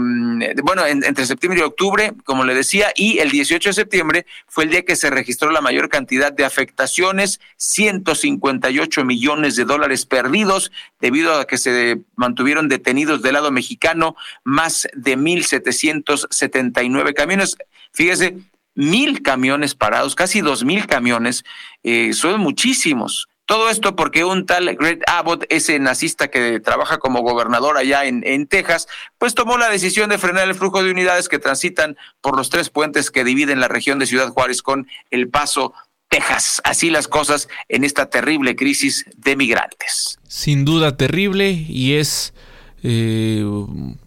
S2: bueno, entre septiembre y octubre, como le decía, y el 18 de septiembre fue el día que se registró la mayor cantidad de afectaciones, 158 millones de dólares perdidos debido a que se mantuvieron detenidos del lado mexicano más de 1.779 camiones. Fíjese, mil camiones parados, casi dos mil camiones, eh, son muchísimos. Todo esto porque un tal Greg Abbott, ese nazista que trabaja como gobernador allá en, en, Texas, pues tomó la decisión de frenar el flujo de unidades que transitan por los tres puentes que dividen la región de Ciudad Juárez con El Paso, Texas. Así las cosas en esta terrible crisis de migrantes.
S4: Sin duda terrible y es eh,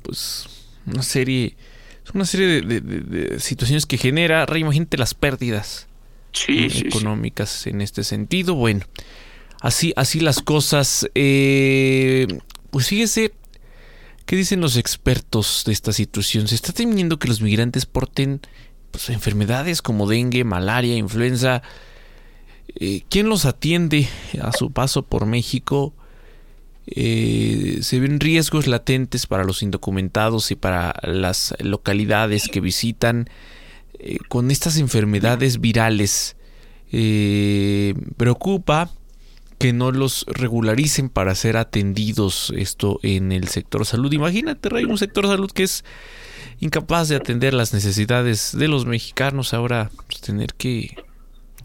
S4: pues una serie, una serie de, de, de, situaciones que genera, imagínate las pérdidas
S2: sí, sí,
S4: económicas sí. en este sentido. Bueno. Así, así las cosas. Eh, pues fíjese, ¿qué dicen los expertos de esta situación? Se está temiendo que los migrantes porten pues, enfermedades como dengue, malaria, influenza. Eh, ¿Quién los atiende a su paso por México? Eh, se ven riesgos latentes para los indocumentados y para las localidades que visitan eh, con estas enfermedades virales. preocupa que no los regularicen para ser atendidos esto en el sector salud. Imagínate, Ray, un sector salud que es incapaz de atender las necesidades de los mexicanos, ahora pues, tener que,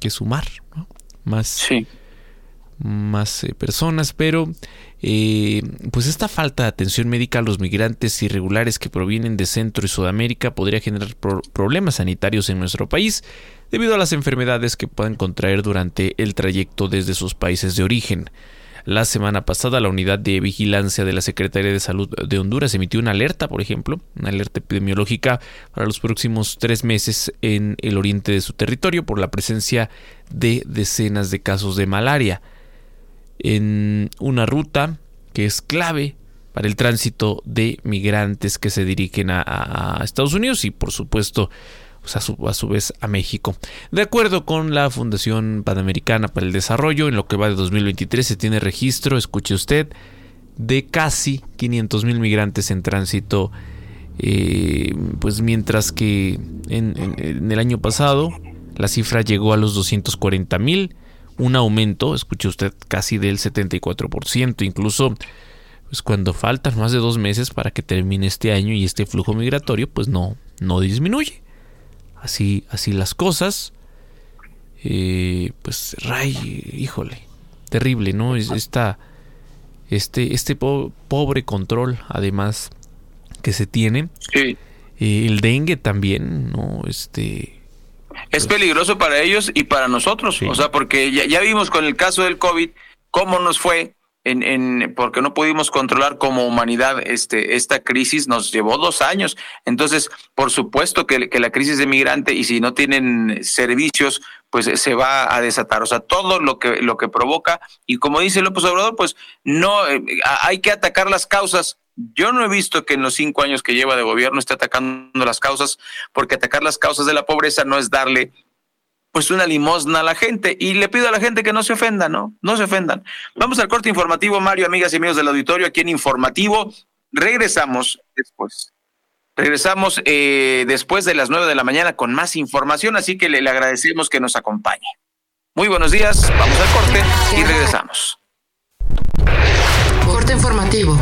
S4: que sumar ¿no? más,
S2: sí.
S4: más eh, personas, pero eh, pues esta falta de atención médica a los migrantes irregulares que provienen de Centro y Sudamérica podría generar pro problemas sanitarios en nuestro país debido a las enfermedades que pueden contraer durante el trayecto desde sus países de origen. La semana pasada la unidad de vigilancia de la Secretaría de Salud de Honduras emitió una alerta, por ejemplo, una alerta epidemiológica para los próximos tres meses en el oriente de su territorio por la presencia de decenas de casos de malaria en una ruta que es clave para el tránsito de migrantes que se dirigen a, Estados Unidos y por supuesto pues a, su, a, su, vez a México. De acuerdo con la Fundación Panamericana para el Desarrollo, en lo que va de 2023 se tiene registro, escuche usted, de casi 500 mil migrantes en tránsito, eh, pues mientras que en, el año pasado la cifra llegó a los 240 mil, un aumento, escuche usted, casi del 74%, incluso pues cuando faltan más de dos meses para que termine este año y este flujo migratorio, pues no, no disminuye así, así las cosas. Eh, pues Ray, híjole, terrible, ¿no? Es esta, este, este po pobre control, además, que se tiene.
S2: Sí.
S4: Eh, el dengue también, ¿no? Este.
S2: Es pues, peligroso para ellos y para nosotros. Sí. O sea, porque ya, ya vimos con el caso del COVID cómo nos fue en, en, porque no pudimos controlar como humanidad este, esta crisis, nos llevó dos años. Entonces, por supuesto que, que la crisis de migrante y si no tienen servicios, pues se va a desatar. O sea, todo lo que, lo que provoca, y como dice López Obrador, pues no, eh, hay que atacar las causas. Yo no he visto que en los cinco años que lleva de gobierno esté atacando las causas, porque atacar las causas de la pobreza no es darle pues una limosna a la gente y le pido a la gente que no se ofenda, ¿no? No se ofendan. Vamos al corte informativo, Mario, amigas y amigos del auditorio, aquí en Informativo. Regresamos después. Regresamos eh, después de las nueve de la mañana con más información, así que le agradecemos que nos acompañe. Muy buenos días, vamos al corte y regresamos.
S3: Corte informativo,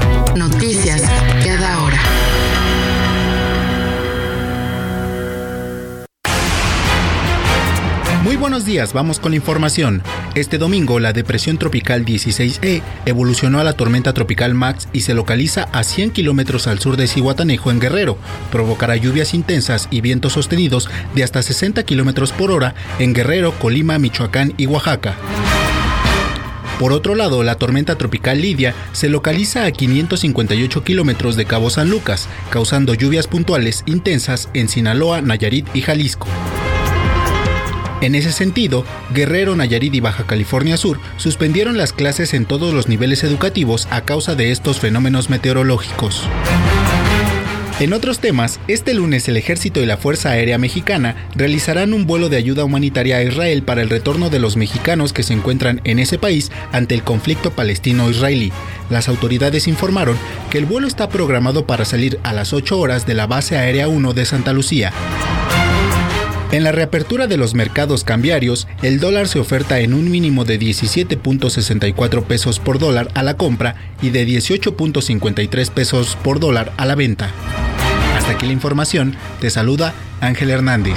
S26: días, vamos con la información. Este domingo la depresión tropical 16E evolucionó a la tormenta tropical Max y se localiza a 100 kilómetros al sur de Cihuatanejo en Guerrero. Provocará lluvias intensas y vientos sostenidos de hasta 60 kilómetros por hora en Guerrero, Colima, Michoacán y Oaxaca. Por otro lado, la tormenta tropical Lidia se localiza a 558 kilómetros de Cabo San Lucas, causando lluvias puntuales intensas en Sinaloa, Nayarit y Jalisco. En ese sentido, Guerrero, Nayarit y Baja California Sur suspendieron las clases en todos los niveles educativos a causa de estos fenómenos meteorológicos. En otros temas, este lunes el Ejército y la Fuerza Aérea Mexicana realizarán un vuelo de ayuda humanitaria a Israel para el retorno de los mexicanos que se encuentran en ese país ante el conflicto palestino-israelí. Las autoridades informaron que el vuelo está programado para salir a las 8 horas de la base aérea 1 de Santa Lucía. En la reapertura de los mercados cambiarios, el dólar se oferta en un mínimo de 17.64 pesos por dólar a la compra y de 18.53 pesos por dólar a la venta. Hasta aquí la información, te saluda Ángel Hernández.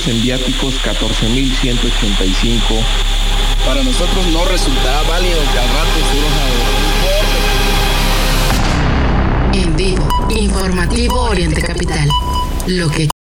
S27: Pesos en viáticos 14.185.
S28: Para nosotros no resultará válido que al rato
S3: En vivo, informativo Oriente Capital. Lo que